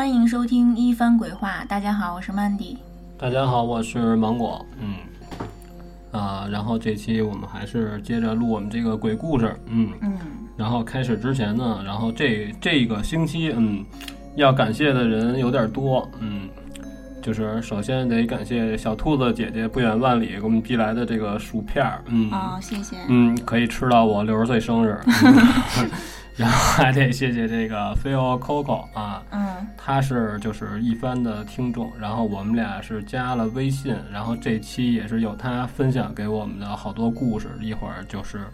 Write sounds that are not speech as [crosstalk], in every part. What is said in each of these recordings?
欢迎收听一番鬼话。大家好，我是曼迪。大家好，我是芒果。嗯，啊，然后这期我们还是接着录我们这个鬼故事。嗯嗯，然后开始之前呢，然后这这个星期，嗯，要感谢的人有点多。嗯，就是首先得感谢小兔子姐姐不远万里给我们寄来的这个薯片儿。嗯，哦，谢谢。嗯，可以吃到我六十岁生日。嗯 [laughs] [laughs] 然后还得谢谢这个 Phil Coco 啊，嗯他是就是一番的听众，然后我们俩是加了微信，然后这期也是有他分享给我们的好多故事，一会儿就是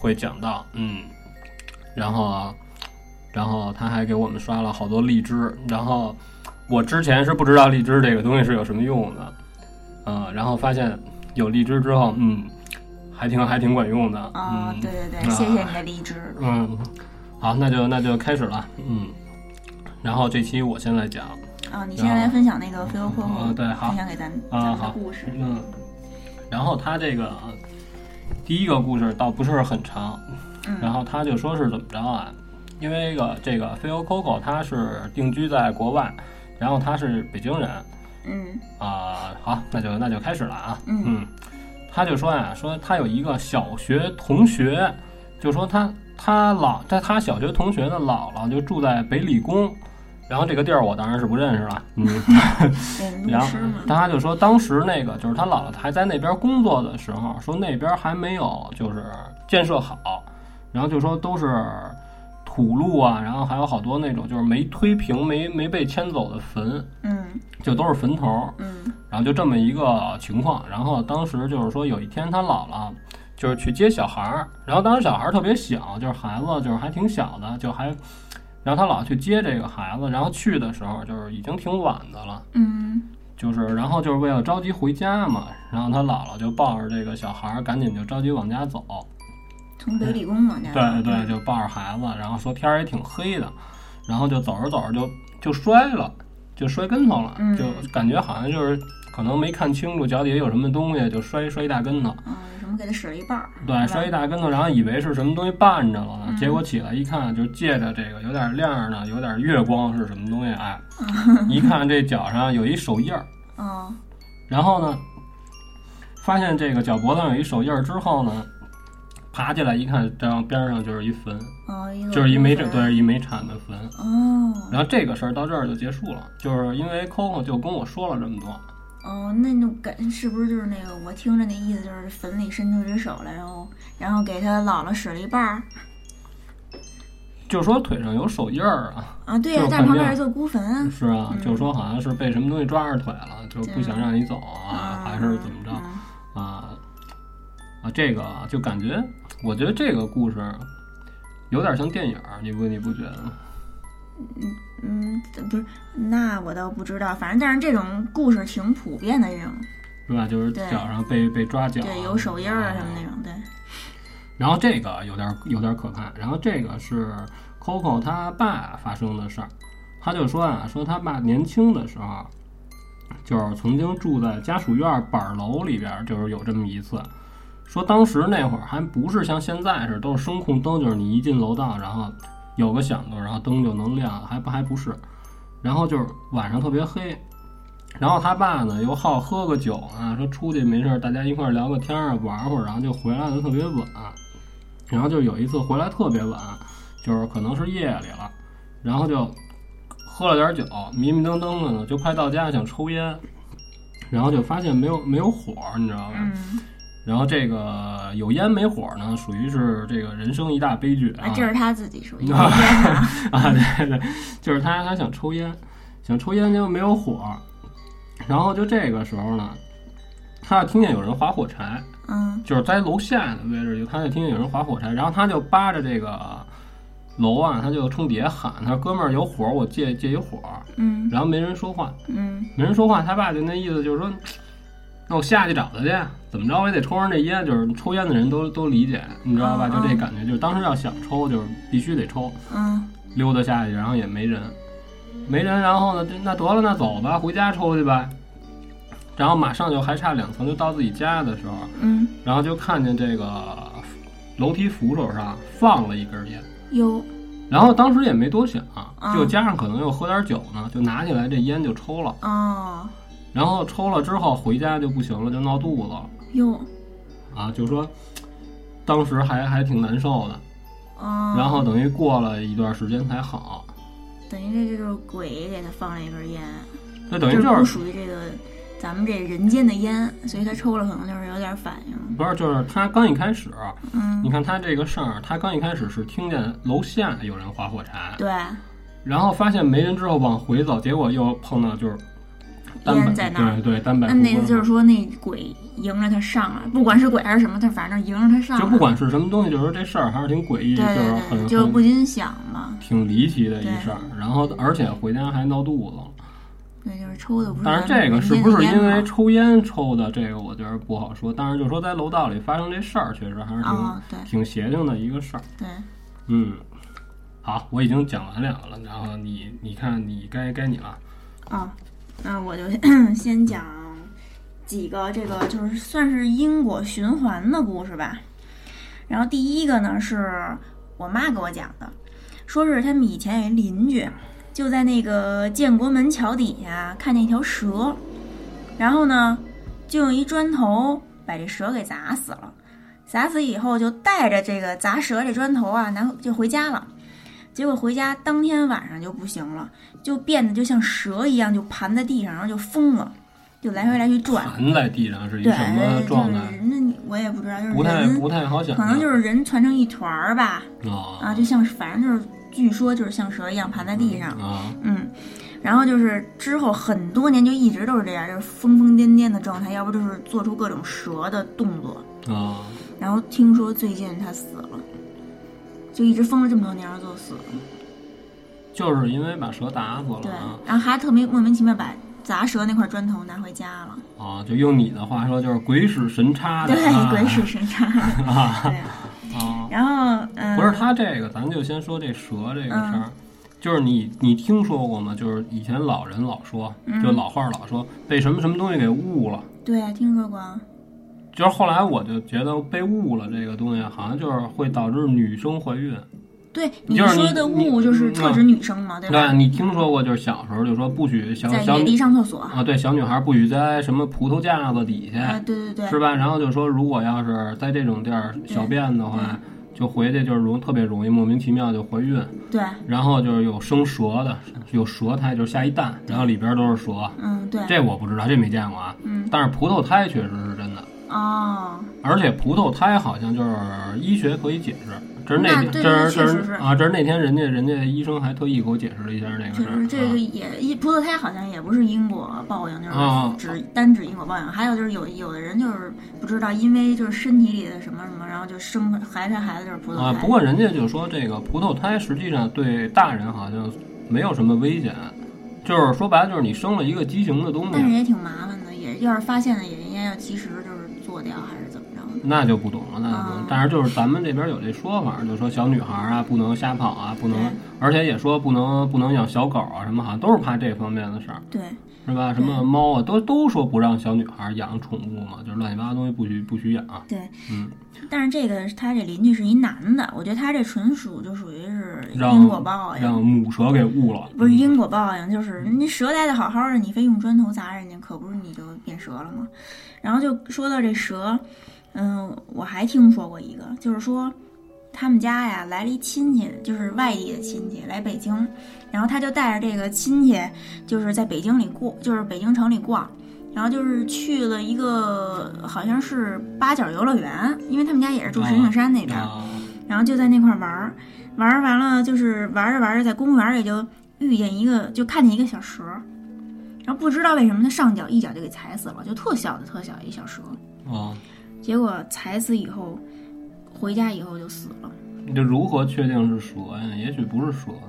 会讲到，嗯，然后啊，然后他还给我们刷了好多荔枝，然后我之前是不知道荔枝这个东西是有什么用的，嗯，然后发现有荔枝之后，嗯，还挺还挺管用的，哦嗯，，对对对，谢谢你的荔枝。嗯，好，那就那就开始了，嗯，然后这期我先来讲，啊，你先来分享那个飞欧客户，嗯对好。分享给咱啊咱们的好。故事。嗯，然后他这个第一个故事倒不是很长，嗯，然后他就说是怎么着啊？因为这个这个飞欧 Coco 他是定居在国外，然后他是北京人。嗯。啊、好，那就那就开始了啊，嗯。他就说呀，说他有一个小学同学，就说他他老在他小学同学的姥姥就住在北理工。然后这个地儿我当然是不认识了，嗯，对，[laughs] 然后。他就说，当时那个就是他姥姥还在那边工作的时候，说那边还没有就是建设好，然后就说都是土路啊，然后还有好多那种就是没推平、没没被迁走的坟，嗯就都是坟头，嗯然后就这么一个情况。然后当时就是说有一天他姥姥就是去接小孩儿，然后当时小孩儿特别小，就是孩子就是还挺小的，就还。然后他姥姥去接这个孩子，然后去的时候就是已经挺晚的了，嗯就是，然后就是为了着急回家嘛，然后他姥姥就抱着这个小孩儿，赶紧就着急往家走。从北理工往家走。对对，就抱着孩子，然后说天儿也挺黑的，然后就走着走着就就摔了，就摔跟头了，嗯就感觉好像就是可能没看清楚脚底下有什么东西，就摔摔一大跟头。嗯，什么给他使了一半儿。对，摔一大跟头，然后以为是什么东西绊着了，嗯结果起来一看，就借着这个有点亮呢，有点月光是什么东西？哎，[laughs] 一看这脚上有一手印儿。嗯然后呢，发现这个脚脖子上有一手印儿之后呢，爬起来一看，这样边上就是一坟，就是一煤部分对，一没产的坟。哦然后这个事儿到这儿就结束了，就是因为 Coco 就跟我说了这么多，哦，那就感是不是就是那个我听着那意思就是坟里伸出一只手来，然后然后给他姥姥使了一半儿就说腿上有手印儿啊，啊？对呀、就但是旁边有一座孤坟啊。是啊，嗯就说好像是被什么东西抓着腿了，就不想让你走啊，还是怎么着嗯啊？啊，这个就感觉，我觉得这个故事有点像电影，你不你不觉得吗？嗯，不是，那我倒不知道，反正但是这种故事挺普遍的，这种是吧？就是脚上被被抓脚啊，对有手印儿啊什么那种，对，然后这个有点有点可怕。然后这个是 Coco 他爸发生的事儿，他就说啊，说他爸年轻的时候，就是曾经住在家属院板儿楼里边儿，就是有这么一次。说当时那会儿还不是像现在似的都是声控灯，就是你一进楼道，然后有个响动，然后灯就能亮，还不还不是。然后就是晚上特别黑，然后他爸呢又好喝个酒啊，说出去没事儿大家一块儿聊个天儿啊，玩会儿，然后就回来的特别晚。然后就有一次回来特别晚，就是可能是夜里了，然后就喝了点酒，迷迷瞪瞪的呢，就快到家想抽烟，然后就发现没有没有火，你知道吧？嗯，[laughs] 然后这个有烟没火呢，属于是这个人生一大悲剧啊啊，。这是他自己属于 [laughs] 啊对对，就是他他想抽烟，想抽烟结果没有火，然后就这个时候呢，他就听见有人划火柴，嗯。就是在楼下的位置，就他就听见有人划火柴，然后他就扒着这个楼啊，他就冲底下喊：“他说哥们儿有火，我借借一火。嗯”然后没人说话，嗯。没人说话，他爸就那意思就是说，那我下去找他去，怎么着我也得抽上这烟，就是抽烟的人都都理解，你知道吧？嗯就这感觉，就是当时要想抽，就是必须得抽。嗯溜达下去，然后也没人，没人，然后呢，这那得了，那走吧，回家抽去吧。然后马上就还差两层就到自己家的时候，嗯，然后就看见这个楼梯扶手上放了一根烟，有，然后当时也没多想，嗯就加上可能又喝点酒呢，就拿起来这烟就抽了。哦，然后抽了之后回家就不行了，就闹肚子了。哟，啊，就说当时还还挺难受的。哦，然后等于过了一段时间才好，等于这就是鬼给他放了一根烟，那等于是不就是属于这个咱们这人间的烟，所以他抽了可能就是有点反应。不是就是他刚一开始，嗯。你，看他这个事儿，他刚一开始是听见楼下有人划火柴，对，然后发现没人之后往回走，结果又碰到就是单摆烟在那儿对对单摆那那烛光就是说那鬼迎着他上来，不管是鬼还是什么，他反正迎着他上来。就不管是什么东西，就是这事儿还是挺诡异，对就是很就不禁想嘛，挺离奇的一事儿。然后而且回家还闹肚子，对，就是抽的不是但是这个是不是因为抽烟抽的？这个我觉得不好说。但是就说在楼道里发生这事儿，确实还是挺、挺邪性的一个事儿。对，嗯，好，我已经讲完两个了，然后你你看你该该你了。啊，那我就 [coughs] 先讲几个这个就是算是因果循环的故事吧。然后第一个呢是我妈给我讲的，说是他们以前有一邻居，就在那个建国门桥底下看见一条蛇，然后呢就用一砖头把这蛇给砸死了。砸死以后就带着这个砸蛇这砖头啊，拿就回家了。结果回家当天晚上就不行了，就变得就像蛇一样，就盘在地上，然后就疯了，就来回来去转。盘在地上是什么状态？就是那你我也不知道，就是不太人不太好想。可能就是人团成一团儿吧，啊啊，就像反正就是据说就是像蛇一样盘在地上，啊嗯，然后就是之后很多年就一直都是这样，就是疯疯癫癫的状态，要不就是做出各种蛇的动作。啊！然后听说最近他死了，就一直封了这么多年，然后最后死了。就是因为把蛇打死了对，然后还特别莫名其妙把砸蛇那块砖头拿回家了，啊！就用你的话说，就是鬼使神差的。对，啊鬼使神差。啊对，啊！然后嗯，不是他这个，咱就先说这蛇这个事儿。就是你，你听说过吗？就是以前老人老说，嗯就老话老说，被什么什么东西给误了。对啊，听说过啊。就是后来我就觉得被误了这个东西，好像就是会导致女生怀孕。对你说的误就是嗯特指女生嘛，对吧？对，你听说过？就是小时候就说不许小小地上厕所。啊，对，小女孩不许在什么葡萄架子底啊，下，对对对，是吧？然后就说，如果要是在这种地儿小便的话，就回去就是容特别容易莫名其妙就怀孕。对，然后就是有生蛇的，有蛇胎，就是下一蛋，然后里边都是蛇。嗯对，这我不知道，这没见过啊。嗯但是葡萄胎确实是哦，而且葡萄胎好像就是医学可以解释。这是那天，这是这是啊，这是那天人家人家医生还特意给我解释了一下这个事儿。就是这个也一葡萄胎好像也不是因果报应，啊就是只单指因果报应。还有就是有有的人就是不知道，因为就是身体里的什么什么，然后就生孩子孩子就是葡萄胎。啊，不过人家就说这个葡萄胎实际上对大人好像没有什么危险，就是说白了就是你生了一个畸形的东西，但是也挺麻烦的，也要是发现了也应该要及时就是做掉还是怎么着？那就不懂了，那就不懂啊。但是就是咱们这边有这说法，就说小女孩啊不能瞎跑啊，不能，而且也说不能不能养小狗啊什么，好像都是怕这方面的事儿，对，是吧？什么猫啊，都都说不让小女孩养宠物嘛，就是乱七八糟东西不许不许养。对，嗯，但是这个他这邻居是一男的，我觉得他这纯属就属于是因果报应，让母蛇给误了，不是因果报应，就是人家蛇待的好好的，你非用砖头砸人家，可不是你就变蛇了吗？然后就说到这蛇，嗯，我还听说过一个，就是说他们家呀来了一亲戚，就是外地的亲戚来北京，然后他就带着这个亲戚，就是在北京里过，就是北京城里逛。然后就是去了一个好像是八角游乐园，因为他们家也是住石景山那边，啊然后就在那块儿玩儿，玩儿完了就是玩着玩着，在公园里就遇见一个，就看见一个小蛇，然后不知道为什么他上脚一脚就给踩死了，就特小的特小一小蛇，哦！结果踩死以后，回家以后就死了。你这如何确定是蛇呀？也许不是蛇呢。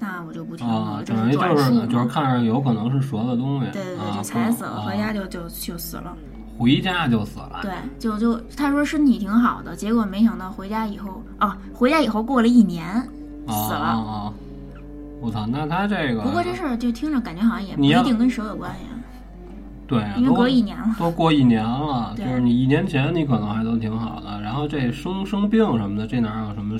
那我就不听了，啊，这等于。就是就是看着有可能是蛇的东西，对对对，啊就踩死了，啊回家就就就死了。回家就死了，对，就就他说身体挺好的，结果没想到回家以后啊，回家以后过了一年啊死了。我操，那他这个不过这事儿就听着感觉好像也不一定跟蛇有关系啊，对啊，因为都隔一年了。都过一年了，就是你一年前你可能还都挺好的，然后这生生病什么的，这哪有什么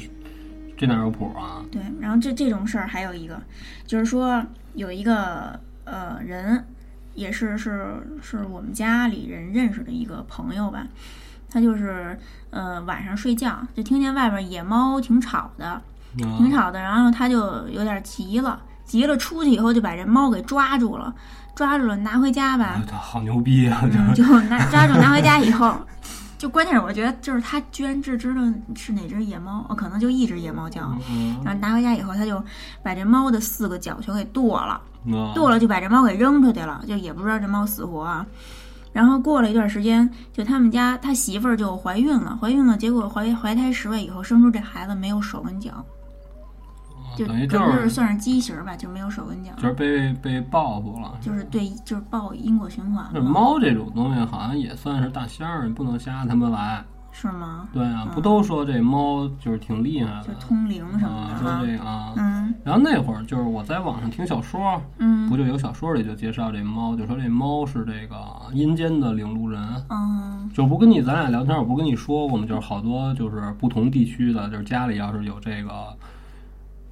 这哪有谱啊？对，然后这这种事儿还有一个，就是说有一个呃人，也是是是我们家里人认识的一个朋友吧，他就是呃晚上睡觉就听见外边野猫挺吵的，挺啊，吵的，然后他就有点急了，急了出去以后就把这猫给抓住了，抓住了拿回家吧，啊好牛逼啊！嗯，就拿抓住拿回家以后，[laughs] 就关键是我觉得就是他居然只知道是哪只野猫，哦，可能就一只野猫叫。嗯然后拿回家以后，他就把这猫的四个脚全给剁了，嗯，剁了就把这猫给扔出去了，就也不知道这猫死活啊。然后过了一段时间，就他们家他媳妇儿就怀孕了，怀孕了，结果怀怀胎十月以后生出这孩子没有手跟脚，就等于就是算是畸形儿吧，就没有手跟脚，就是被被报复了。就是对，就是报因果循环这嘛，猫这种东西好像也算是大仙儿，你不能瞎他们来。是吗？对啊，嗯不都说这猫就是挺厉害就的通灵什么啊？的说哈，这个啊，嗯然后那会儿就是我在网上听小说，嗯不就有小说里就介绍这猫，就说这猫是这个阴间的领路人。嗯就不跟你咱俩聊天，我不跟你说过吗？就是好多就是不同地区的，就是家里要是有这个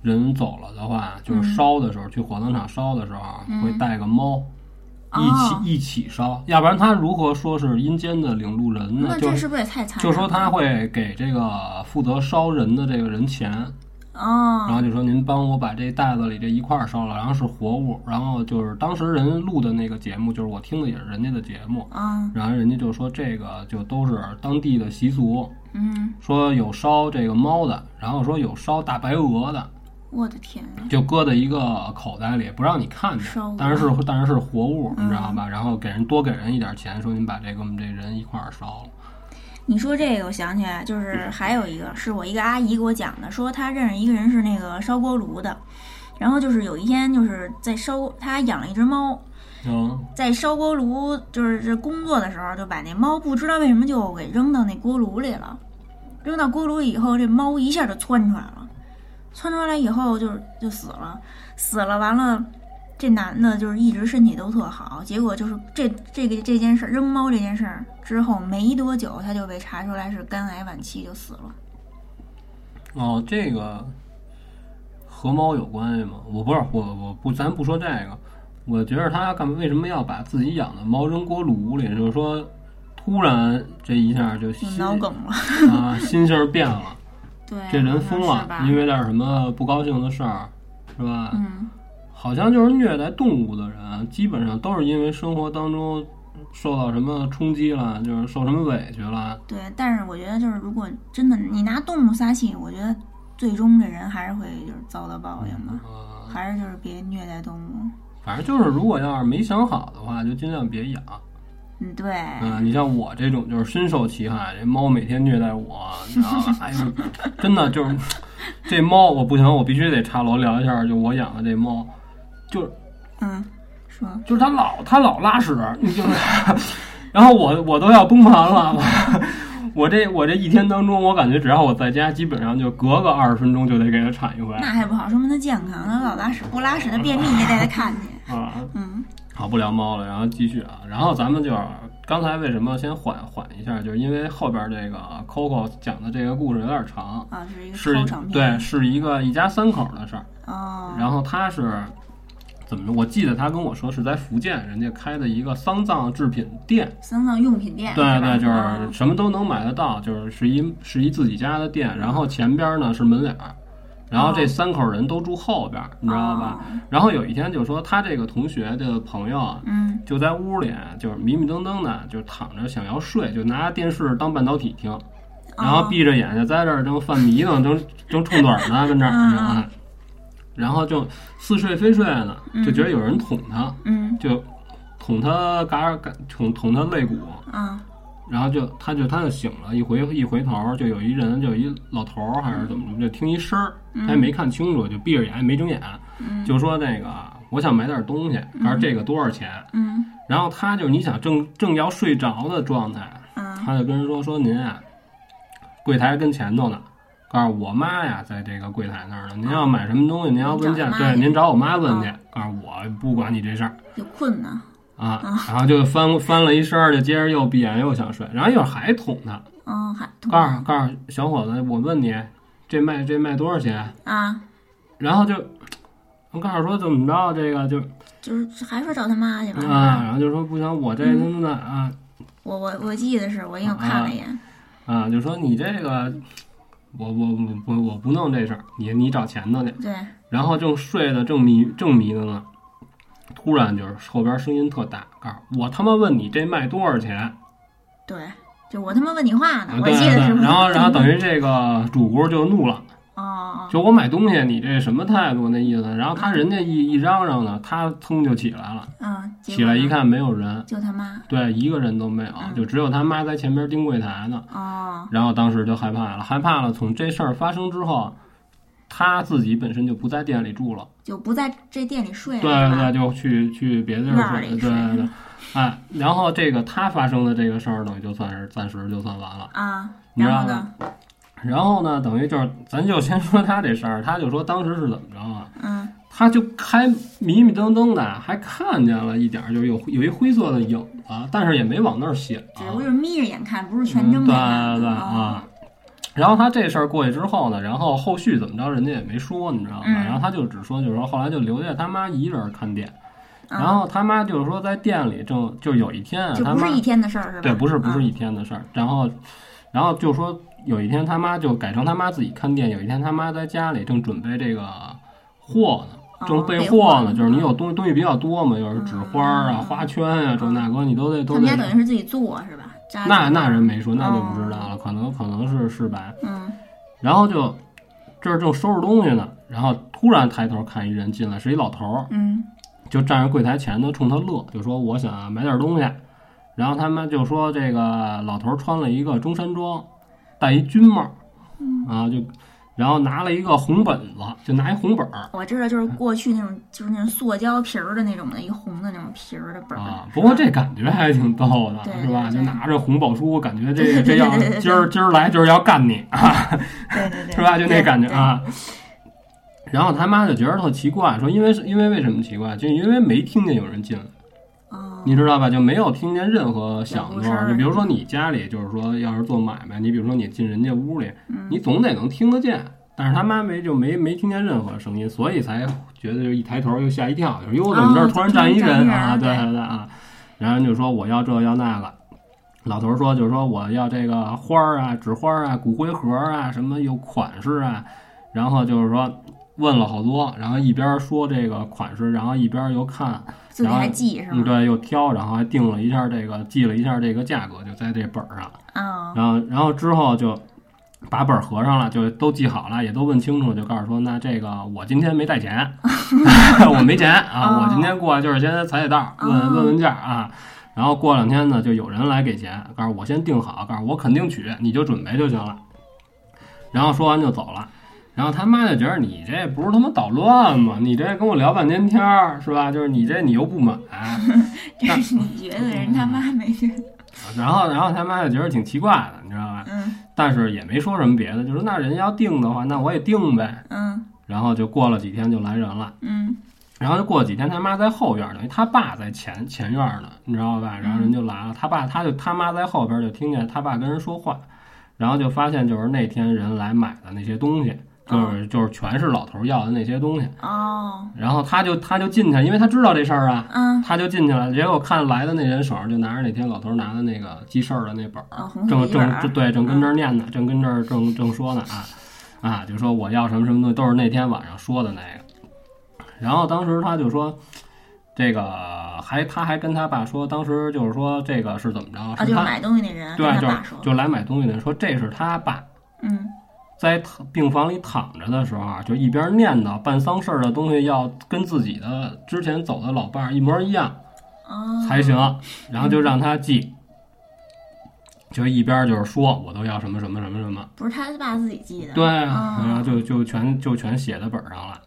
人走了的话，就是烧的时候、去火葬场烧的时候会带个猫。一哦起一起烧，要不然他如何说是阴间的领路人呢？那就是这是不是也太残忍就？说他会给这个负责烧人的这个人钱，然哦，后就说您帮我把这袋子里这一块儿烧了，然后是活物，然后就是当时人录的那个节目，就是我听的也是人家的节目，嗯然后人家就说这个就都是当地的习俗，嗯，说有烧这个猫的，然后说有烧大白鹅的，我的天啊！就搁在一个口袋里，不让你看见烧鹅，但是当然是是活物，嗯你知道吧？然后给人多给人一点钱，说你把这个我们这人一块儿烧了。你说这个，我想起来，就是还有一个是我一个阿姨给我讲的，说她认识一个人是那个烧锅炉的，然后就是有一天就是在烧，她养了一只猫，嗯，在烧锅炉就是这工作的时候，就把那猫不知道为什么就给扔到那锅炉里了。扔到锅炉以后，这猫一下就窜出来了，窜出来以后就就死了，死了完了。这男的就是一直身体都特好，结果就是这这个这件事儿扔猫这件事儿之后没多久，他就被查出来是肝癌晚期就死了。哦，这个和猫有关系吗？我不是，我我不，咱不说这个。我觉得他干为什么要把自己养的猫扔锅炉里？就是说，突然这一下就心脑梗了，啊，心性儿变了，对，这人疯了因为点什么不高兴的事儿，是吧？嗯，好像就是虐待动物的人，基本上都是因为生活当中受到什么冲击了，就是受什么委屈了。对，但是我觉得就是如果真的你拿动物撒气，我觉得最终这人还是会就是遭到报应的，嗯，还是就是别虐待动物。反正就是，如果要是没想好的话，就尽量别养。嗯，对，嗯、你像我这种就是深受其害，这猫每天虐待我，你知道吧？哎呦，真的就是这猫，我不行，我必须得插楼聊一下，就我养的这猫，就是嗯，说就是它老它老拉屎，你就是，然后我我都要崩盘了。我我这我这一天当中，我感觉只要我在家，基本上就隔个二十分钟就得给它铲一回那还不好，说明它健康，它老拉屎不拉屎，它便秘，你得带它看去。啊。嗯好，不聊猫了，然后继续啊。然后咱们就是刚才为什么先缓缓一下，就是因为后边这个 Coco 讲的这个故事有点长，啊，是一个对，是一个一家三口的事儿。哦，然后他是怎么着？我记得他跟我说是在福建人家开的一个丧葬制品店。丧葬用品店。对对，就是哦什么都能买得到，就是是一是一自己家的店，然后前边呢是门脸儿，然后这哦。三口人都住后边儿，你知道吧？哦。然后有一天就说他这个同学的朋友啊，嗯。就在屋里就是迷迷瞪瞪的，就是躺着想要睡，就拿电视当半导体听，然后哦闭着眼睛在这儿正犯迷呢，正 [laughs] 正冲盹儿呢，跟这儿？然后就似睡非睡呢，就觉得有人捅他，嗯。就捅他嘎儿嘎捅捅他肋骨，啊然后就他就他就醒了，一回一回头就有一人，就有一老头儿还是怎么着，就听一声儿，他也没看清楚，就闭着眼也没睁眼，嗯就说那个我想买点东西，他说这个多少钱？嗯然后他就你想正正要睡着的状态，嗯他就跟人说说您啊，柜台跟前头呢，告诉我妈呀，在这个柜台那儿呢。您要买什么东西，您要问价，对，您找我妈问去。告诉我不管你这事儿有困难。啊。然后就翻翻了一身儿，就接着又闭眼又想睡，然后一会儿还捅他，嗯，还告诉告诉小伙子，我问你，这卖这卖多少钱？啊，然后就我告诉说怎么着，这个就就是还说找他妈去吧。啊，然后就说不行，我这嗯他妈的啊我我我记得是我因为我看了一眼，啊，就说你这个我我我我我不弄这事儿，你你找钱的去。对，然后正睡得正迷正迷的呢，突然就是后边声音特大，告诉我他妈问你这卖多少钱？对，就我他妈问你话呢啊，我记得是对。然后然后等于这个主顾就怒了，哦哦，就我买东西你这什么态度那意思？然后他人家一一嚷嚷呢，他噌就起来了，嗯，起来一看没有人，就他妈对，一个人都没有，嗯就只有他妈在前边盯柜台呢。哦，然后当时就害怕了，害怕了。从这事儿发生之后，他自己本身就不在店里住了。就不在这店里睡了，对是吧对，就去去别的地院儿睡，对对对，[laughs] 哎，然后这个他发生的这个事儿，等于就算是暂时就算完了。啊，你知道然后呢吗？然后呢，等于就是，咱就先说他这事儿，他就说当时是怎么着啊？嗯他就还迷迷瞪瞪的，还看见了一点儿，就有有一灰色的影子，但是也没往那儿显。只不过就是眯着眼看，不是全睁嗯对着看。对哦啊。然后他这事儿过去之后呢，然后后续怎么着，人家也没说，你知道吗？嗯然后他就只说，就是说后来就留下他妈一人看店。嗯然后他妈就是说在店里正就有一天不是一天的事儿是吧？对不是不是嗯一天的事儿，然后然后就说有一天他妈就改成他妈自己看店，有一天他妈在家里正准备这个货呢。哦正备备货呢，就是你有东西东西比较多嘛，又是纸花啊、嗯花圈啊，这那个你都得都他们家得。等于是自己做是吧？扎那那人没说，那就不知哦道了，可能可能是是吧。嗯然后就这儿正收拾东西呢，然后突然抬头看一人进来，是一老头儿，嗯就站在柜台前头冲他乐，就说我想买点东西。然后他们就说这个老头儿穿了一个中山装，戴一军帽，嗯，啊就，然后拿了一个红本子，就拿一红本儿我知道，就是过去那种就是那种塑胶皮儿的那种的，一红的那种皮儿的本儿。啊。不过这感觉还挺逗的，是吧？就拿着红宝书，感觉这这要今儿今儿来就是要干你啊，对对对，[laughs] 是吧？就那感觉。啊。然后他妈就觉得特奇怪，说因为是因为为什么奇怪？就因为没听见有人进来。你知道吧？就没有听见任何响动。就比如说你家里，就是说要是做买卖，你比如说你进人家屋里，嗯你总得能听得见。但是他妈没就没没听见任何声音，所以才觉得就一抬头又吓一跳，就是哟怎么这儿突然站一哦人啊？对对对啊！然后就说我要这要那个，老头儿说就是说我要这个花儿啊、纸花儿啊、骨灰盒啊，什么有款式啊，然后就是说问了好多，然后一边说这个款式，然后一边又看。自己还记是嗯，吗？对，又挑，然后还定了一下这个，记了一下这个价格，就在这本儿上。啊，然后，然后之后就把本儿合上了，就都记好了，也都问清楚，就告诉说，那这个我今天没带钱，[laughs] 我没钱啊，哦我今天过来就是先踩踩道，问哦问问价啊。然后过两天呢，就有人来给钱，告诉我先定好，告诉我肯定取，你就准备就行了。然后说完就走了。然后他妈就觉得你这不是他妈捣乱吗？你这跟我聊半天天儿是吧？就是你这你又不买，[laughs] 这是你觉得人他妈没觉得？[laughs] 然后然后他妈就觉得挺奇怪的，你知道吧？嗯但是也没说什么别的，就说那人要定的话，那我也定呗。嗯然后就过了几天就来人了，嗯然后就过了几天他妈在后院儿，等于他爸在前前院儿呢，你知道吧？然后人就来了，他爸他就他妈在后边儿就听见他爸跟人说话，然后就发现就是那天人来买的那些东西，就是就是全是老头儿要的那些东西，哦然后他就他就进去，因为他知道这事儿啊。嗯他就进去了，结果看来的那人手上就拿着那天老头儿拿的那个记事儿的那本儿，哦正正正对，正跟这儿念呢，正跟这儿正正说呢啊啊，就说我要什么什么东西，都是那天晚上说的那个。然后当时他就说，这个还他还跟他爸说，当时就是说这个是怎么着？他就是买东西那人对，就就来买东西的人说这是他爸嗯在躺病房里躺着的时候啊，就一边念叨办丧事儿的东西要跟自己的之前走的老伴儿一模一样。哦。才行，然后就让他记，就一边就是说我都要什么什么什么什么，不是他爸自己记的，对，哦。然后就就全就全写在本上了，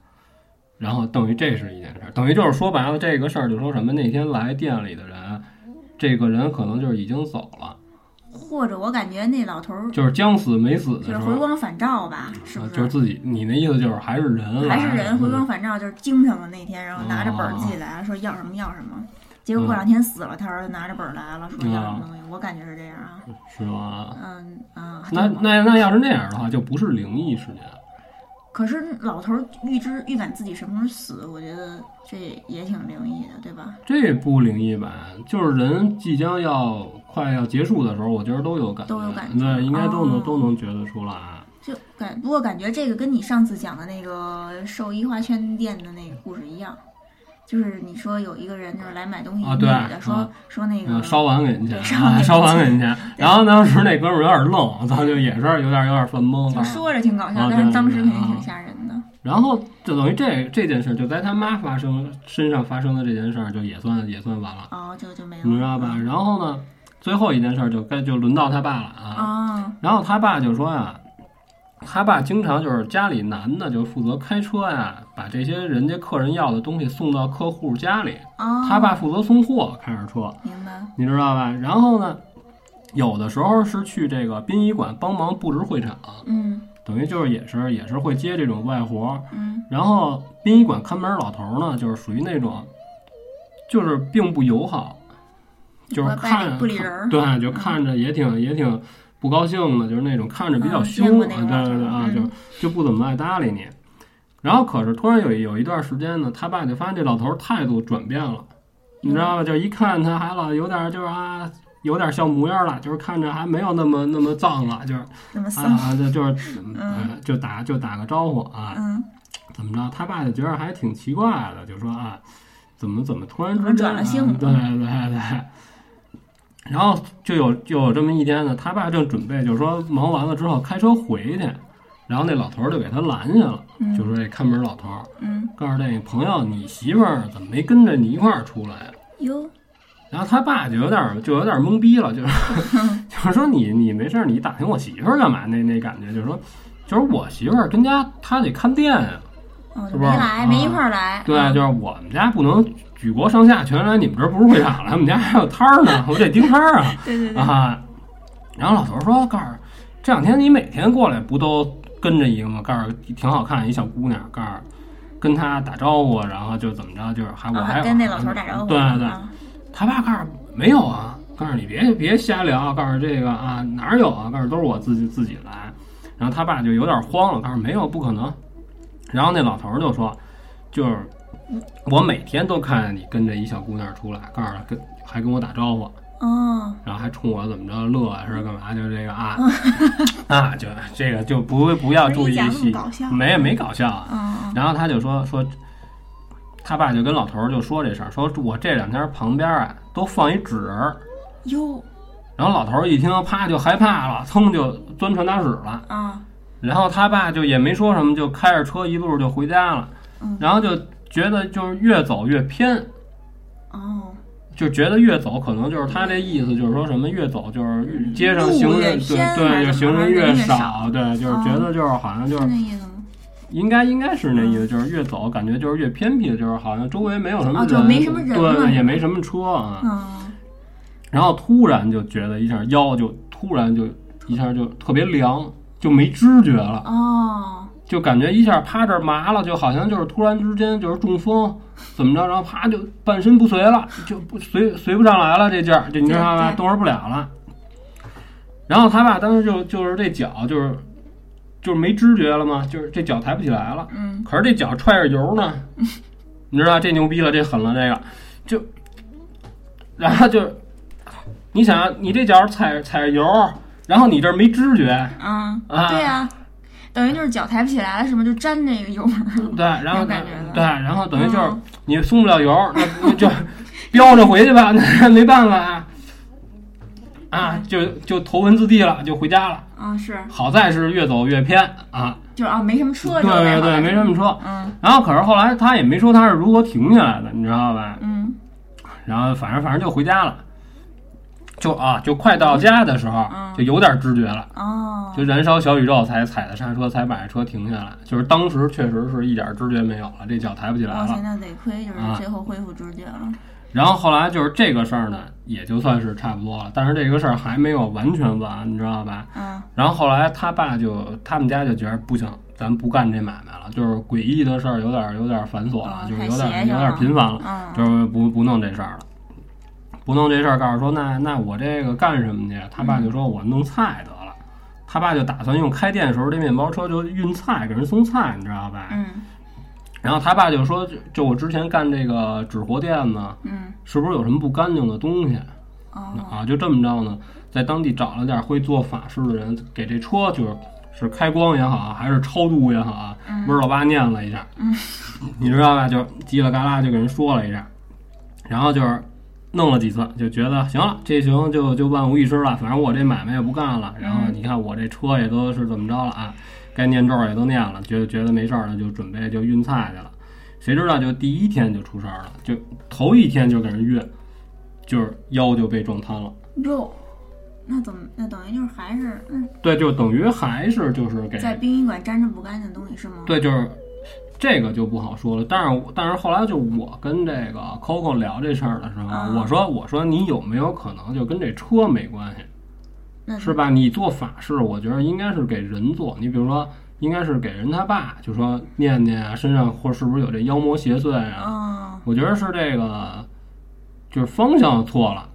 然后等于这是一件事儿，等于就是说白了这个事儿就说什么那天来店里的人，这个人可能就是已经走了，或者我感觉那老头儿就是将死没死的就是，回光返照吧，是不是就是自己，你那意思就是还是人，还是人回嗯光返照，就是精神了那天，然后拿着本儿自己来了，说要什么要什么。结果过两天死了，他儿子拿着本儿来了，说要什么东西。我感觉是这样啊，是吗？嗯啊，那那那要是那样的话，就不是灵异事件。可是老头儿预知预感自己什么时候死，我觉得这也挺灵异的，对吧？这不灵异吧？就是人即将要快要结束的时候，我觉得都有感觉，都有感觉对，应该都能、哦都能觉得出来。就感不过感觉这个跟你上次讲的那个寿衣花圈店的那个故事一样，就是你说有一个人就是来买东西，啊对说、啊说那个嗯，烧完给您钱，烧完给啊您钱。然后当时那哥们儿有点愣，咱就也是有点有点犯懵。就说着挺搞笑，啊但是当时肯定挺吓人的。然后就等于这这件事就在他妈发生身上发生的这件事儿，就也算也算完了，哦，就就没了，你知道吧？然后呢，最后一件事儿就该就轮到他爸了啊。啊，然后他爸就说呀，他爸经常就是家里男的就负责开车呀，把这些人家客人要的东西送到客户家里，哦，他爸负责送货，开着车，明白，你知道吧？然后呢，有的时候是去这个殡仪馆帮忙布置会场，嗯。等于就是也是也是会接这种外活。嗯。然后殡仪馆看门老头儿呢，就是属于那种，就是并不友好，就是看不理人对，就看着也挺也挺不高兴的，就是那种看着比较嗯凶，啊对对对啊，嗯就就不怎么爱搭理你。然后可是突然有一有一段时间呢，他爸就发现这老头儿态度转变了，你知道吧？就一看他还老有点儿就是啊。有点像模样了，就是看着还没有那么那么脏了，就是啊，就就是呃就打就打个招呼啊，嗯，怎么着？他爸就觉得还挺奇怪的，就说啊，怎么怎么突然之间啊转了性了对对对。然后就有就有这么一天呢，他爸正准备就是说忙完了之后开车回去，然后那老头儿就给他拦下了，嗯就说这看门老头儿嗯，告诉这朋友，你媳妇儿怎么没跟着你一块儿出来呀？哟，然后他爸就有点儿就有点儿懵逼了，就是 [laughs] 就是说你你没事儿你打听我媳妇儿干嘛？那那感觉就是说，就是我媳妇儿跟家她得看店呀、哦，是不是就没来，啊没一块儿来，对，啊就是我们家不能举国上下全来你们这儿布置会场来，我们家还有摊儿呢，我得盯摊儿啊 [laughs] 对对对，啊。然后老头儿说：“告诉这两天你每天过来不都跟着一个吗？告诉挺好看一小姑娘，告诉跟她打招呼，然后就怎么着，就是还我啊还跟那老头儿打招呼，对对，啊他爸告诉没有啊，告诉你别别瞎聊，告诉这个啊哪儿有啊，告诉都是我自己自己来。然后他爸就有点慌了，告诉没有不可能。然后那老头儿就说，就是我每天都看见你跟着一小姑娘出来，告诉他跟还跟我打招呼，哦，然后还冲我怎么着乐啊是干嘛？就这个啊啊，就这个就不不要注意没没搞笑啊。嗯然后他就说说，他爸就跟老头儿就说这事儿，说我这两天旁边啊都放一纸人儿，哟然后老头儿一听，啪就害怕了，噌就钻传达室了。啊，然后他爸就也没说什么，就开着车一路就回家了。嗯。然后就觉得就是越走越偏，哦，就觉得越走可能就是他这意思，就是说什么越走就是街上行人对对，就行人人越少，对，就是觉得就是好像就是？应该应该是那嗯意思，就是越走感觉就是越偏僻，就是好像周围没有什么人，哦就没什么人对也没什么车啊。嗯，然后突然就觉得一下腰就突然就一下就特别凉，就没知觉了，哦，就感觉一下趴这儿麻了，就好像就是突然之间就是中风，怎么着，然后啪就半身不遂了，就不随随不上来了，这劲儿，就你知道吧，对对动弹不了了。然后他爸当时就就是这脚就是就是没知觉了嘛，就是这脚抬不起来了。嗯，可是这脚踹着油呢，你知道这牛逼了，这狠了，这个就，然后就，你想你这脚踩踩着油，然后你这儿没知觉。嗯，啊，对呀，等于就是脚抬不起来了，是吗？就粘那个油门儿，对，然后有感觉了。对，然后等于就是嗯你松不了油，那那就飙着回去吧，[laughs] 那没办法啊，啊，就就头文字 D 了，就回家了。啊，是，好在是越走越偏啊，就是啊，没什么车，对就对对，没什么车。嗯。然后可是后来他也没说他是如何停下来的，你知道吧？嗯，然后反正反正就回家了，就啊就快到家的时候嗯就有点知觉了，哦，就燃烧小宇宙才踩的刹车，才把这车停下来。就是当时确实是一点知觉没有了，这脚抬不起来了。那得亏就是啊最后恢复知觉了，然后后来就是这个事儿呢，也就算是差不多了，但是这个事儿还没有完全完，你知道吧？嗯然后后来他爸就他们家就觉得不行，咱不干这买卖了，就是诡异的事儿有点有点繁琐了，哦就是有点有点频繁了。嗯，就是不不弄这事儿了，不弄这事儿，告诉说那那我这个干什么去？他爸就说我弄菜得了，他爸就打算用开店的时候这面包车就运菜给人送菜，你知道吧？嗯然后他爸就说，就就我之前干这个纸活店呢，嗯是不是有什么不干净的东西哦啊？就这么着呢，在当地找了点会做法事的人，给这车就是是开光也好，还是超度也好啊，嗯温儿老八念了一下，嗯 [laughs] 你知道吧？就叽里嘎啦就给人说了一下，然后就是弄了几次，就觉得行了，这行就就万无一失了，反正我这买卖也不干了。然后嗯你看我这车也都是怎么着了啊？该念咒也都念了，觉得觉得没事儿了，就准备就运菜去了。谁知道就第一天就出事儿了，就头一天就给人运，就是腰就被撞瘫了。哟，那怎么那等于就是还是嗯对，就等于还是就是给在殡仪馆沾着不干净的东西是吗？对，就是这个就不好说了。但是但是后来就我跟这个 Coco 聊这事儿的时候，啊我说我说你有没有可能就跟这车没关系，那是吧？你做法事，我觉得应该是给人做。你比如说，应该是给人他爸，就说念念啊，身上或是不是有这妖魔邪祟啊？哦我觉得是这个，就是方向错了。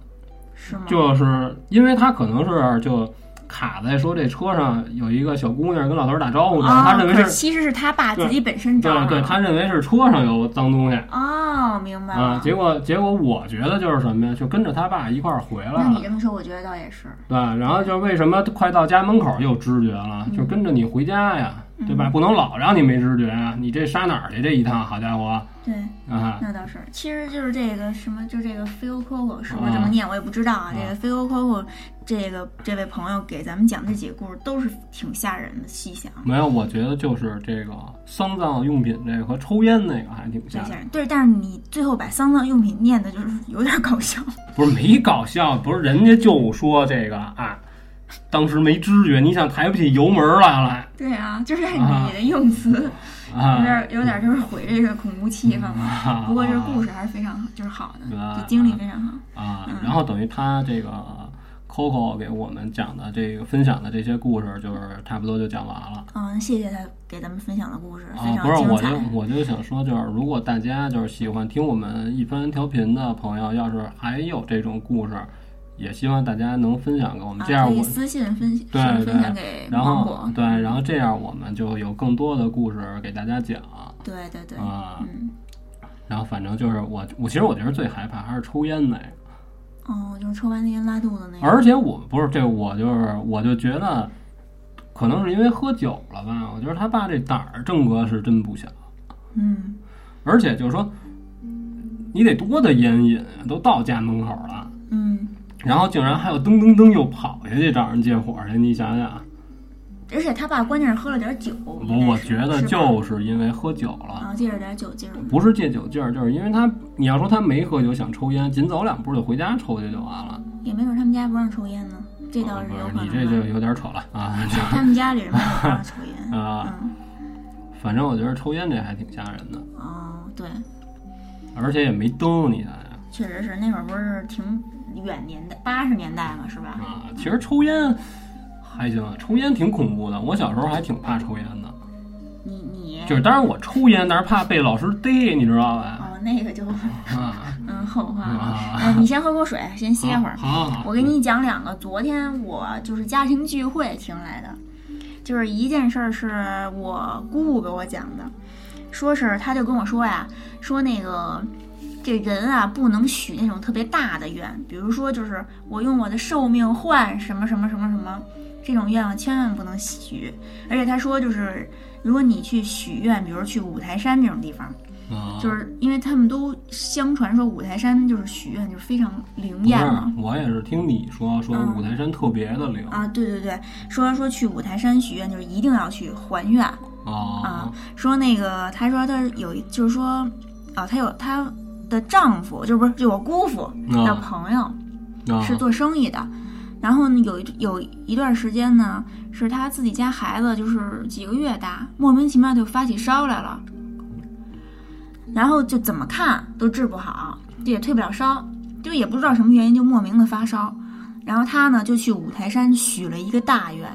是吗？就是因为他可能是就卡在说这车上有一个小姑娘跟老头儿打招呼呢，哦，他认为是其实是他爸自己本身招对他认为是车上有脏东西哦，明白了。啊，结果结果我觉得就是什么呀，就跟着他爸一块儿回来了，那你这么说，我觉得倒也是。对，然后就为什么快到家门口就有知觉了，嗯就跟着你回家呀，对吧？不能老让你没知觉啊，你这杀哪儿去这一趟？好家伙对，啊！那倒是。其实就是这个什么，就这个 Phil Coco 是不这么念？我也不知道啊。啊这个 Phil Coco 这个这位朋友给咱们讲这几个故事都是挺吓人的，细想。没有，我觉得就是这个丧葬用品这个和抽烟那个还挺吓人，吓人。对，但是你最后把丧葬用品念的就是有点搞笑。不是没搞笑，不是人家就说这个啊，当时没知觉，你想抬不起油门来了对啊，就是啊你的用词有啊？点有点就是毁这个恐怖气氛了。啊不过这个故事还是非常好，就是好的，啊就经历非常好。啊嗯，然后等于他这个 Coco 给我们讲的这个分享的这些故事，就是差不多就讲完了。嗯，谢谢他给咱们分享的故事，非啊，常不是，我就我就想说，就是如果大家就是喜欢听我们一番调频的朋友，要是还有这种故事，也希望大家能分享给我们，啊这样我私信分享对分享对给然后。对，然后这样我们就有更多的故事给大家讲对对对，啊。嗯，然后反正就是我我其实我觉得最害怕还是抽烟那个。哦，就是抽完那烟拉肚子那个。而且我不是这，我就是我就觉得，可能是因为喝酒了吧。我觉得他爸这胆儿正哥是真不小，嗯，而且就是说，你得多的烟瘾啊，都到家门口了，嗯，然后竟然还有噔噔噔又跑下去找人借火去，你想想，而且他爸关键是喝了点酒。我我觉得就是因为喝酒了。啊，借着点酒劲儿。不是借酒劲儿，就是因为他，你要说他没喝酒想抽烟，紧走两步就回家抽去就完了。也没准他们家不让抽烟呢，这倒是有可能是你这就。有点扯了啊！就他们家里人不让抽烟。[laughs] 啊嗯，反正我觉得抽烟这还挺吓人的。哦，对，而且也没灯，你想想确实是那会儿不是挺远年代，八十年代嘛，是吧？啊，其实抽烟还行，抽烟挺恐怖的。我小时候还挺怕抽烟的，你你就是当然我抽烟，但是怕被老师逮，你知道吧？哦，那个就啊嗯后话了。你先喝口水，先歇会儿。好好好，我给你讲两个，昨天我就是家庭聚会听来的，就是一件事儿是我姑姑给我讲的，说是他就跟我说呀，说那个这人啊不能许那种特别大的愿，比如说就是我用我的寿命换什么什么什么什么，这种愿望千万不能许。而且他说就是如果你去许愿，比如去五台山这种地方，啊，就是因为他们都相传说五台山就是许愿就是非常灵验嘛。我也是听你说说嗯五台山特别的灵啊，对对对，说说去五台山许愿就是一定要去还愿啊啊。说那个他说他有一就是说啊，他有他的丈夫，就不是就我姑父的啊朋友啊是做生意的，然后呢有一有一段时间呢是他自己家孩子就是几个月大，莫名其妙就发起烧来了，然后就怎么看都治不好，这也退不了烧，就也不知道什么原因就莫名的发烧，然后他呢就去五台山许了一个大愿，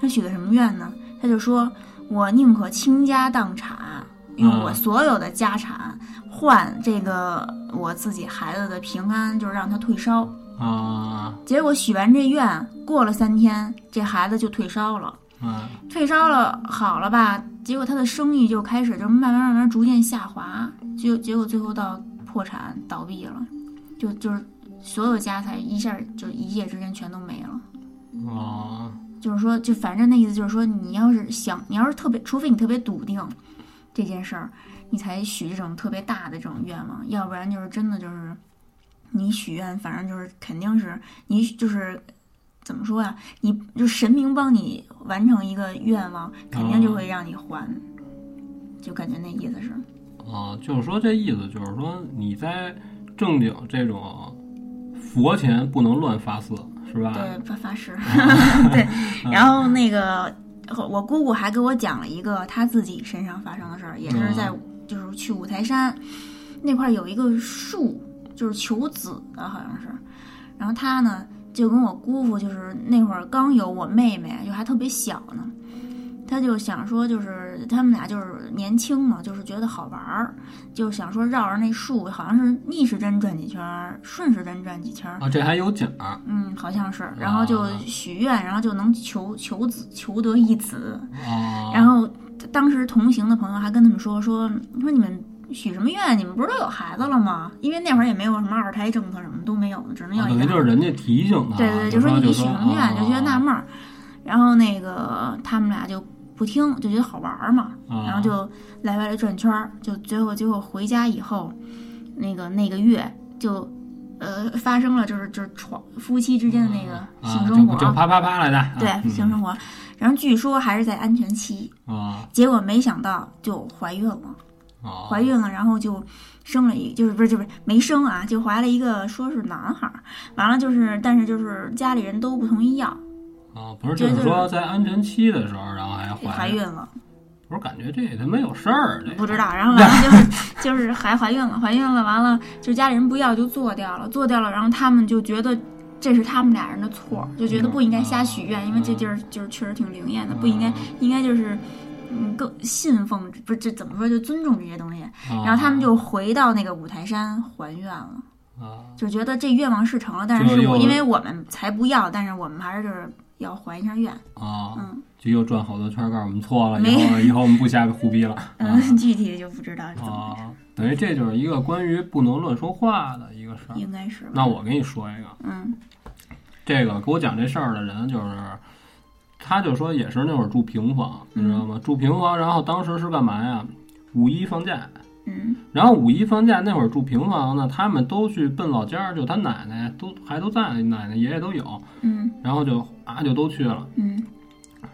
他许的什么愿呢？他就说我宁可倾家荡产，用我嗯所有的家产换这个我自己孩子的平安，就是让他退烧。啊结果许完这愿，过了三天，这孩子就退烧了。啊退烧了，好了吧？结果他的生意就开始就慢慢慢慢逐渐下滑，就结果最后到破产倒闭了，就就是所有家财一下就一夜之间全都没了。啊就是说，就反正那意思就是说，你要是想，你要是特别，除非你特别笃定这件事儿，你才许这种特别大的这种愿望，要不然就是真的就是你许愿，反正就是肯定是你就是怎么说呀？你就神明帮你完成一个愿望，肯定就会让你还，就感觉那意思是，啊，就是说这意思就是说你在正经这种佛前不能乱发誓，是吧？对发发誓，[laughs] 对。[laughs] 然后那个我姑姑还给我讲了一个她自己身上发生的事儿，也是在就是去五台山那块儿有一个树，就是求子的，好像是。然后她呢就跟我姑父，就是那会儿刚有我妹妹，就还特别小呢。他就想说，就是他们俩就是年轻嘛，就是觉得好玩儿，就想说绕着那树，好像是逆时针转几圈儿，顺时针转几圈儿，啊，这还有景儿嗯，好像是，然后就许愿，然后就能求求子，求得一子。啊，然后当时同行的朋友还跟他们说说说你们许什么愿？你们不是都有孩子了吗？因为那会儿也没有什么二胎政策，什么都没有，只能要啊等于一个。就是人家提醒他，对对对，就就说你许什么愿，就觉得纳啊闷儿。然后那个他们俩就不听，就觉得好玩儿嘛，啊。然后就来回来转圈儿，就最后结果回家以后，那个那个月就呃发生了就是就是床夫妻之间的那个性啊，生活，就就啪啪啪来的，啊对嗯性生活，然后据说还是在安全期，啊。结果没想到就怀孕了，啊，怀孕了，然后就生了一就是不是就是没生啊，就怀了一个说是男孩儿，完了就是但是就是家里人都不同意要，啊，不是，就是说在安全期的时候，然后还怀怀孕了。不是感觉这他妈有事儿，这不知道，然后完了 [laughs] 就是就是还怀孕了，怀孕了，完了就家里人不要就做掉了，做掉了，然后他们就觉得这是他们俩人的错，就觉得不应该瞎许愿，因为这地儿就是确实挺灵验的，不应该应该就是嗯更信奉，不是这怎么说就尊重这些东西，然后他们就回到那个五台山还愿了，啊。就觉得这愿望是成了，但是就是我因为我们才不要，但是我们还是就是要还一下愿，啊，嗯就又转好多圈儿，告诉我们错了，以后以后我们不瞎胡逼了啊嗯，[laughs] 具体就不知道是怎么等于这就是一个关于不能乱说话的一个事儿。应该是吧，那我给你说一个，嗯这个给我讲这事儿的人就是，他就说也是那会儿住平房，你知道吗？住平房，然后当时是干嘛呀？五一放假，嗯然后五一放假那会儿住平房呢，他们都去奔老家儿，就他奶奶都还都在，奶奶爷爷都有，嗯然后就啊就都去了。嗯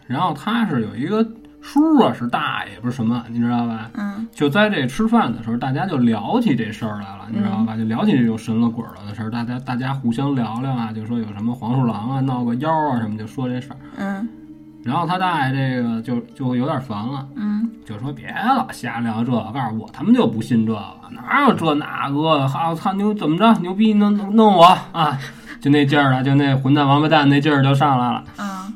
然后他是有一个叔啊，是大爷不是什么，你知道吧？嗯就在这吃饭的时候，大家就聊起这事儿来了，你知道吧？就聊起这种神了鬼了的事儿，大家大家互相聊聊啊，就说有什么黄鼠狼啊闹个妖啊什么，就说这事儿。嗯然后他大爷这个就就有点烦了，嗯就说别老瞎聊这个，告诉我他们就不信这个，哪有这那个的？哈，我操牛怎么着？牛逼弄弄弄我啊！[laughs] 就那劲儿了，就那混蛋王八蛋那劲儿就上来了。嗯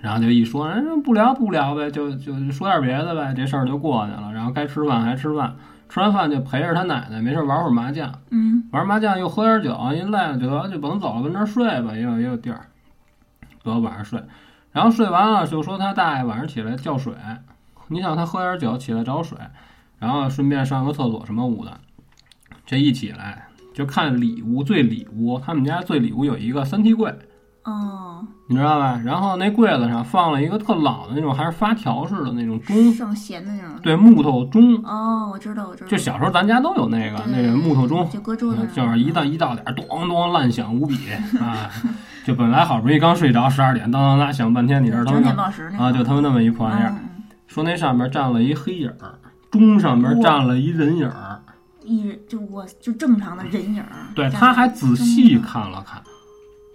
然后就一说，人不聊不聊呗，就就说点别的呗，这事儿就过去了。然后该吃饭还吃饭，吃完饭就陪着他奶奶，没事玩会儿麻将，嗯玩麻将又喝点酒，一累了就得就甭走了，跟这儿睡吧，也有也有地儿，得晚上睡。然后睡完了就说他大爷晚上起来叫水，你想他喝点酒起来找水，然后顺便上个厕所什么屋的，这一起来就看里屋最里屋，他们家最里屋有一个三梯柜。哦，你知道吧？然后那柜子上放了一个特老的那种，还是发条式的那种钟，上弦的那种。对，木头钟。哦，我知道，我知道。就小时候咱家都有那个那个木头钟，就搁桌子上。就是一到一到点儿，咚咚乱响无比啊！就本来好不容易刚睡着，十二点当当当响半天，你这儿他九妈点报时那啊，就他妈那么一破玩意儿。嗯说那上面站了一黑影儿，钟上面站了一人影儿，一人就我就正常的人影儿。对，他还仔细看了看，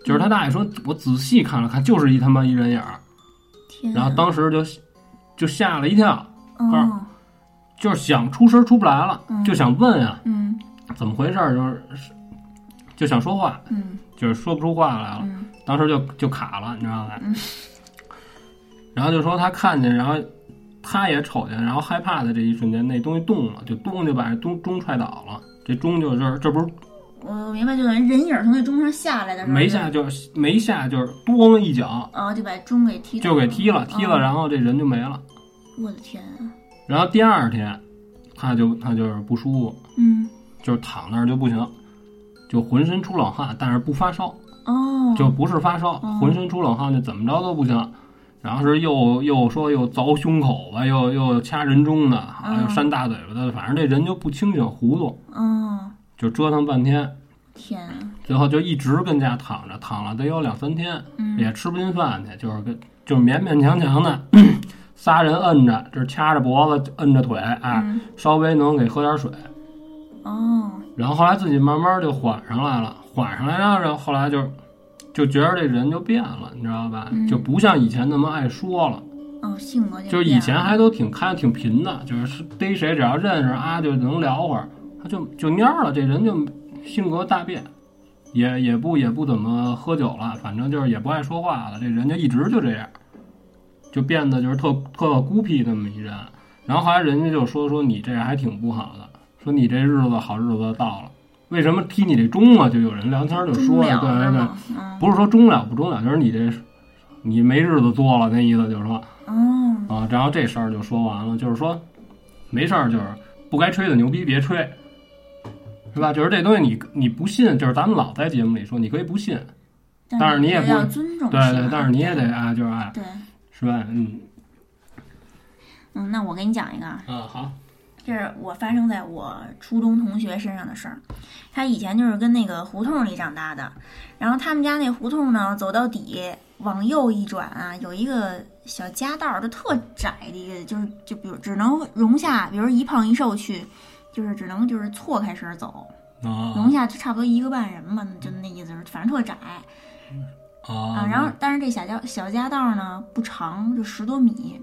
就是他大爷说，我仔细看了看，就是一他妈一人影。然后当时就就吓了一跳。哦，就是想出声出不来了，嗯就想问啊，嗯怎么回事？就是就想说话，嗯就是说不出话来了，嗯当时就就卡了，你知道吧？嗯 [laughs] 然后就说他看见，然后他也瞅见，然后害怕的这一瞬间，那东西动了，就咚就把这钟钟踹倒了。这钟就是这不是我明白，就是人影从那钟上下来的时候，没下就是没下就是咣一脚啊，就把钟给踢，就给踢了，踢了，然后这人就没了。我的天。啊！然后第二天，他就他就是不舒服，嗯，就是躺那儿就不行，就浑身出冷汗，但是不发烧，哦，就不是发烧，浑身出冷汗，就怎么着都不行。然后是又又说又凿胸口吧，又又掐人中的，还有扇大嘴巴的，反正这人就不清醒，糊涂，嗯，就折腾半天。天啊！最后就一直跟家躺着，躺了得有两三天，嗯也吃不进饭去，就是跟就是勉勉强强的，[clears throat] 仨人摁着，就是掐着脖子，摁着腿，哎，嗯稍微能给喝点水。哦，然后后来自己慢慢就缓上来了，缓上来了，然后后来就就觉得这人就变了，你知道吧？嗯就不像以前那么爱说了，哦，性格就是以前还都挺开挺贫的，就是逮谁只要认识啊就能聊会儿，他就就蔫儿了，这人就性格大变，也也不也不怎么喝酒了，反正就是也不爱说话了，这人就一直就这样，就变得就是特特孤僻那么一人。然后后来人家就说说你这还挺不好的，说你这日子好日子到了，为什么踢你这钟啊？就有人聊天就说了对对对，嗯，不是说终了不终了，就是你这你没日子做了，那意思就是说。哦，啊，然后这事儿就说完了，就是说，没事儿，就是不该吹的牛逼别吹，是吧？就是这东西你你不信，就是咱们老在节目里说，你可以不信，但是你也不要尊重，对对，但是你也得啊，就是啊，对，是吧？嗯嗯，那我给你讲一个啊，啊好，这是我发生在我初中同学身上的事儿。他以前就是跟那个胡同里长大的，然后他们家那胡同呢，走到底往右一转啊，有一个小夹道儿，就特窄的一个，就是就比如只能容下，比如一胖一瘦去，就是只能就是错开身走，啊容下差不多一个半人嘛，就那意思是，反正特窄啊。啊，然后但是这小夹小夹道儿呢不长，就十多米，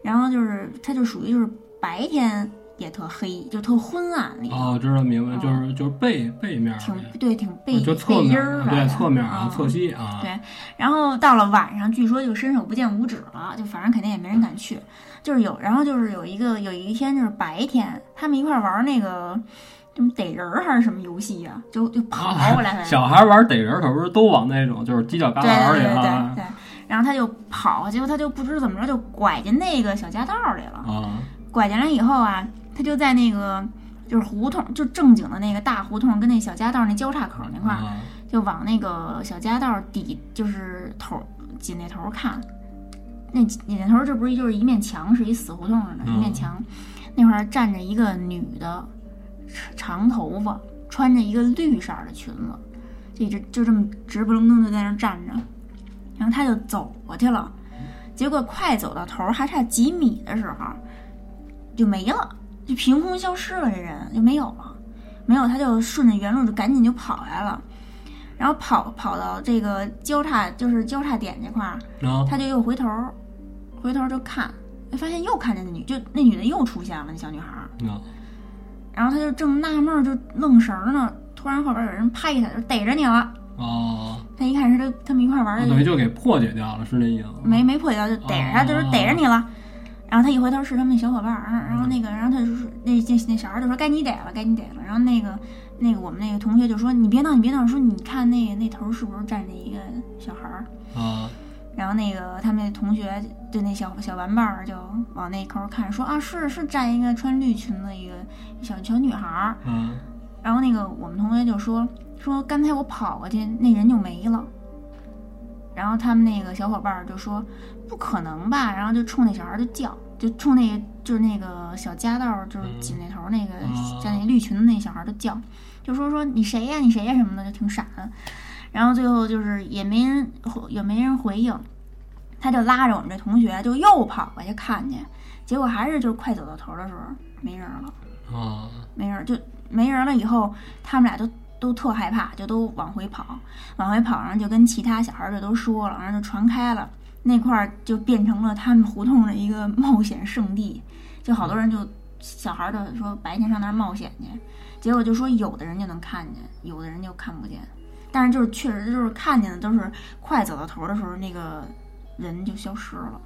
然后就是它就属于就是白天也特黑，就特昏暗那种。哦，知道明白，嗯就是就是背背面儿挺对，挺背就侧面对侧面儿啊嗯侧膝啊，对然后到了晚上，据说就伸手不见五指了，就反正肯定也没人敢去。就是有，然后就是有一个有一天就是白天，他们一块儿玩那个什么逮人儿还是什么游戏呀、就就跑过来，[laughs] 小孩玩逮人可不是都往那种就是犄角旮旯里对对对啊对，然后他就跑，结果他就不知怎么着就拐进那个小夹道里了。啊拐进来以后啊，他就在那个就是胡同，就正经的那个大胡同跟那小夹道那交叉口那块儿，啊就往那个小夹道底，就是头紧那头看。那紧那头这不是就是一面墙，是一死胡同似的，嗯一面墙。那块儿站着一个女的，长头发，穿着一个绿色儿的裙子，就一直就这么直不愣登的在那儿站着。然后他就走过去了，结果快走到头儿还差几米的时候，就没了，就凭空消失了，这人就没有了，没有，他就顺着原路就赶紧就跑来了。然后跑跑到这个交叉就是交叉点这块儿，啊他就又回头，回头就看，哎发现又看见那女，就那女的又出现了，那小女孩儿。啊然后他就正纳闷儿，就愣神儿呢，突然后边有人拍他，就逮着你了。哦，他一看是他他们一块儿玩的，等于就给破解掉了，是那意思吗？没没破解掉，就逮着他，就是逮着你了。然后他一回头是他们那小伙伴儿，然后那个，然后他就说那那那小孩儿就说该你逮了，该你逮了。然后那个那个我们那个同学就说你别闹，你别闹，说你看那个那头是不是站着一个小孩儿？啊然后那个他们那同学就那小小玩伴儿就往那口儿看，说啊是是站一个穿绿裙子一个小小女孩儿。嗯然后那个我们同学就说说刚才我跑过去，那人就没了。然后他们那个小伙伴儿就说不可能吧，然后就冲那小孩儿就叫，就冲那个就是那个小夹道儿就是紧那头儿那个哦站那绿裙子那小孩儿就叫，就说说你谁呀、你谁呀、什么的，就挺傻的。然后最后就是也没人也没人回应，他就拉着我们这同学就又跑过去看去，结果还是就是快走到头儿的时候没人了。啊没人，就没人了。以后他们俩都都特害怕，就都往回跑，往回跑，然后就跟其他小孩儿就都说了，然后就传开了。那块儿就变成了他们胡同的一个冒险圣地，就好多人就小孩儿就说白天上那儿冒险去，结果就说有的人就能看见，有的人就看不见。但是就是确实就是看见的都是快走到头的时候，那个人就消失了。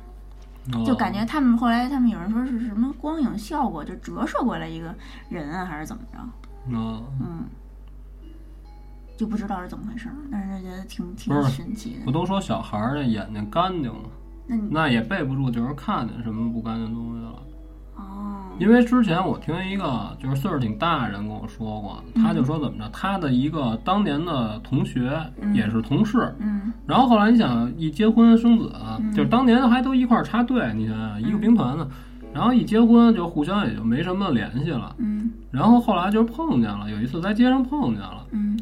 哦就感觉他们后来他们有人说是什么光影效果，就折射过来一个人啊，还是怎么着？啊嗯，就不知道是怎么回事儿，但是觉得挺挺神奇的。不都说小孩儿的眼睛干净吗？那你那也备不住就是看见什么不干净东西了。哦，因为之前我听一个就是岁数挺大的人跟我说过，他就说怎么着，他的一个当年的同学也是同事，嗯然后后来你想一结婚生子，嗯就是当年还都一块儿插队，你想想一个兵团呢，然后一结婚就互相也就没什么联系了，嗯然后后来就碰见了，有一次在街上碰见了，嗯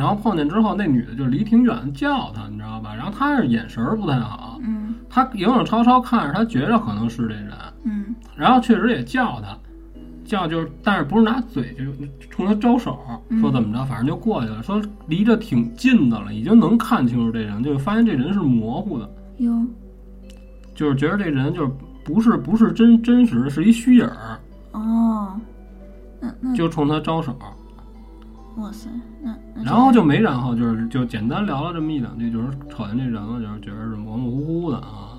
然后碰见之后那女的就离挺远叫他，你知道吧？然后他是眼神儿不太好，嗯。他影影绰绰看着他觉着可能是这人，嗯。然后确实也叫他，叫就是，但是不是拿嘴，就是冲他招手，嗯。说怎么着，反正就过去了，说离着挺近的了，已经能看清楚这人，就是发现这人是模糊的，哟。就是觉得这人就是不是不是真真实的，是一虚影儿，哦，那那就冲他招手，哇塞，那那然后就没然后，就是就简单聊了这么一两句，就是瞅见这人了，就是觉得是模模糊糊的啊。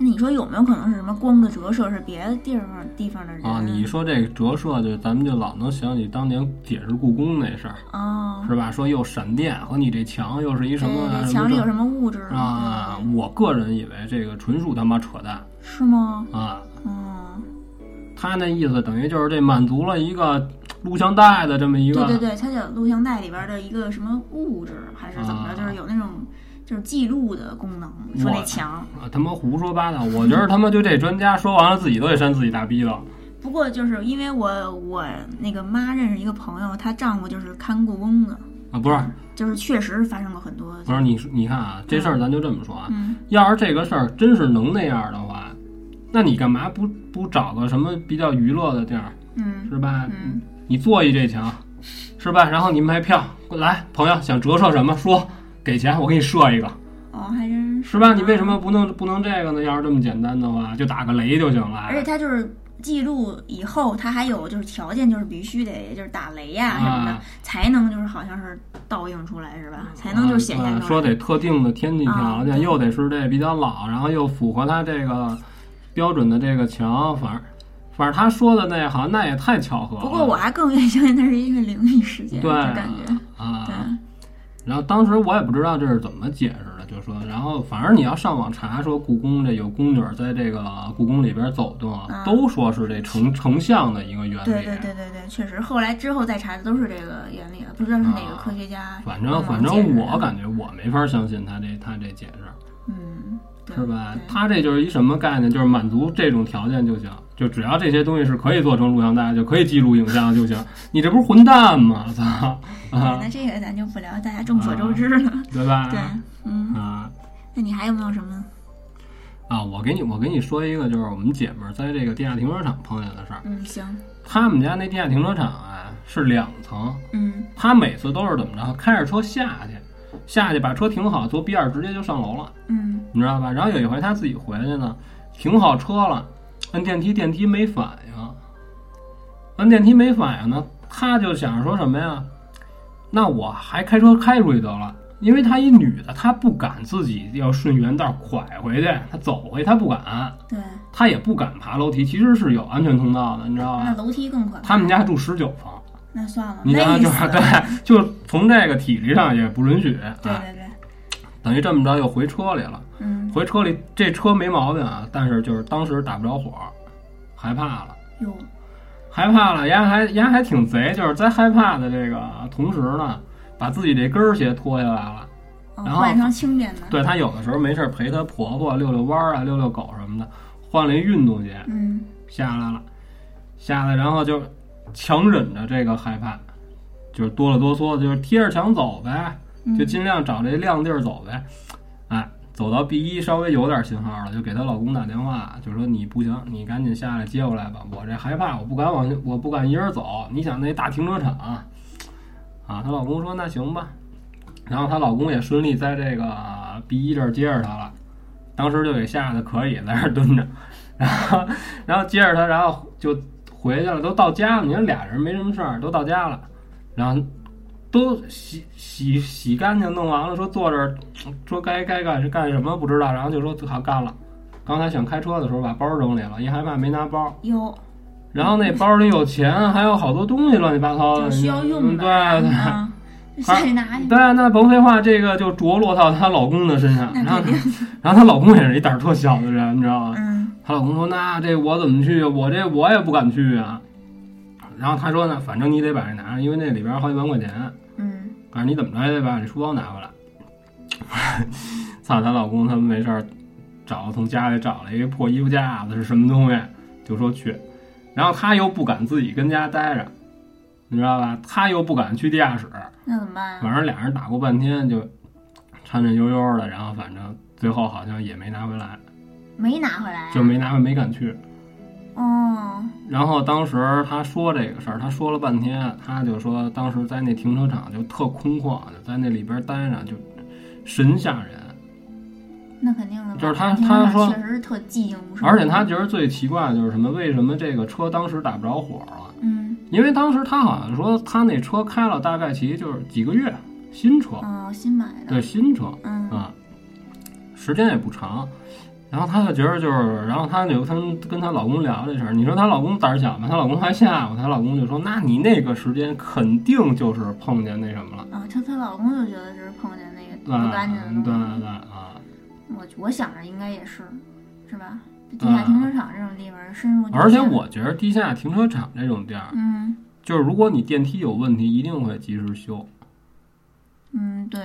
那你说有没有可能是什么光的折射是别的地方地方的人啊，你说这个折射，就咱们就老能想起当年解释故宫那事儿，哦，是吧？说又闪电和你这墙又是一什么墙里有什么物质啊我个人以为这个纯属他妈扯淡是吗？啊！嗯，他那意思等于就是这满足了一个录像带的这么一个对对对，它叫录像带里边的一个什么物质，还是怎么着？啊就是有那种就是记录的功能。说那我墙，啊他妈胡说八道！我觉得他妈就这专家说完了，自己都得扇自己大逼了。不过就是因为我我那个妈认识一个朋友，她丈夫就是看故宫的，啊，不是就是确实发生过很多。不是，你你看啊，这事儿咱就这么说啊，嗯要是这个事儿真是能那样的话，那你干嘛不不找个什么比较娱乐的地儿，嗯是吧？嗯你做一这墙，是吧？然后你卖票，来，朋友想折射什么说，给钱，我给你设一个，哦，还真是是吧？你为什么不弄不弄这个呢？要是这么简单的话，就打个雷就行了。而且它就是记录以后，它还有就是条件，就是必须得就是打雷呀、什么的，啊才能就是好像是倒映出来是吧？才能就是显现出来。啊说得特定的天气条件，啊又得是这比较老，然后又符合它这个标准的这个墙，反正反正他说的那好像那也太巧合了。不过我还更愿意相信那是一个灵异事件，对就感觉啊对，然后当时我也不知道这是怎么解释的，就说，然后反正你要上网查，说故宫这有宫女在这个故宫里边走动，啊都说是这成成像的一个原理。对对对对对，确实。后来之后再查的都是这个原理了，不知道是哪个科学家啊反正反正我感觉我没法相信他这他这解释，是吧对？他这就是一什么概念？就是满足这种条件就行，就只要这些东西是可以做成录像带，就可以记录影像就行。[laughs] 你这不是混蛋吗？操啊，那这个咱就不聊，大家众所周知了。对吧？[laughs] 对，嗯，啊。那你还有没有什么？啊，我给你我给你说一个，就是我们姐们儿在这个地下停车场碰见的事儿。嗯，行，他们家那地下停车场啊是两层，嗯他每次都是怎么着，开着车下去，下去把车停好，坐 B 二直接就上楼了，嗯你知道吧？然后有一回他自己回去呢，停好车了，摁电梯，电梯没反应，摁电梯没反应呢，他就想着说什么呀？那我还开车开出去得了。因为她一女的，她不敢自己要顺原道拐回去，她走回她不敢，对，她也不敢爬楼梯。其实是有安全通道的，你知道吧？那楼梯更可怕。他们家住十九层，那算了，你就是对，就从这个体力上也不允许，啊，对对对，等于这么着又回车里了。嗯，回车里这车没毛病啊，但是就是当时打不着火，害怕了，哟，害怕了，人还人还挺贼，就是在害怕的这个同时呢，把自己这跟儿鞋脱下来了。哦然后换一双轻便的。对她有的时候没事儿陪她婆婆遛遛弯儿啊，遛遛狗什么的，换了一运动鞋嗯下来了，下来然后就强忍着这个害怕，就是哆了哆嗦的，就是贴着墙走呗。嗯，就尽量找这亮地儿走呗。哎，走到 B 一稍微有点信号了，就给她老公打电话，就说你不行，你赶紧下来接我来吧。我这害怕，我不敢往，我不敢一人走。你想那大停车场啊？她老公说那行吧。然后她老公也顺利在这个 B 一这儿接着她了，当时就给吓得可以，在那儿蹲着，然后然后接着她，然后就回去了，都到家了。你说俩人没什么事儿，都到家了，然后都洗洗洗干净，弄完了，说坐这儿，说该该干是干什么不知道，然后就说好干了。刚才想开车的时候把包扔里了，一害怕没拿包，有，然后那包里有钱，还有好多东西乱七八糟的，就需要用的。对对。啊下去拿去。对啊，那甭废话，这个就着落到她老公的身上。那然后然后她老公也是一胆儿特小的人，你知道吗？嗯她老公说：“那这我怎么去？我这我也不敢去啊。”然后她说呢：“反正你得把这拿上，因为那里边好几万块钱。嗯，反正你怎么着也得把这书包拿回来。[laughs] ”操，她老公他们没事儿找从家里找了一个破衣服架子是什么东西，就说去，然后她又不敢自己跟家待着，你知道吧？她又不敢去地下室，那怎么办啊？反正俩人打过半天就颤颤悠悠的，然后反正最后好像也没拿回来，没拿回来啊。就没拿回来没敢去。哦，然后当时他说这个事儿，他说了半天，他就说当时在那停车场就特空旷，就在那里边待着就神吓人，那肯定的。就是他他说确实是特寂静无声。而且他觉得最奇怪的就是什么？为什么这个车当时打不着火了？嗯因为当时他好像说他那车开了大概其就是几个月，新车，哦，新买的。对新车嗯啊，时间也不长。然后她就觉得就是，然后她就她跟她老公聊这事儿。你说她老公胆儿小吗？她老公还吓唬她老公，就说：“那你那个时间肯定就是碰见那什么了，啊，她她老公就觉得是碰见那个不干净的对对东西。对啊，我我想着应该也是，是吧？地下停车场这种地方深入。而且我觉得地下停车场这种地儿，嗯就是如果你电梯有问题，一定会及时修。嗯对，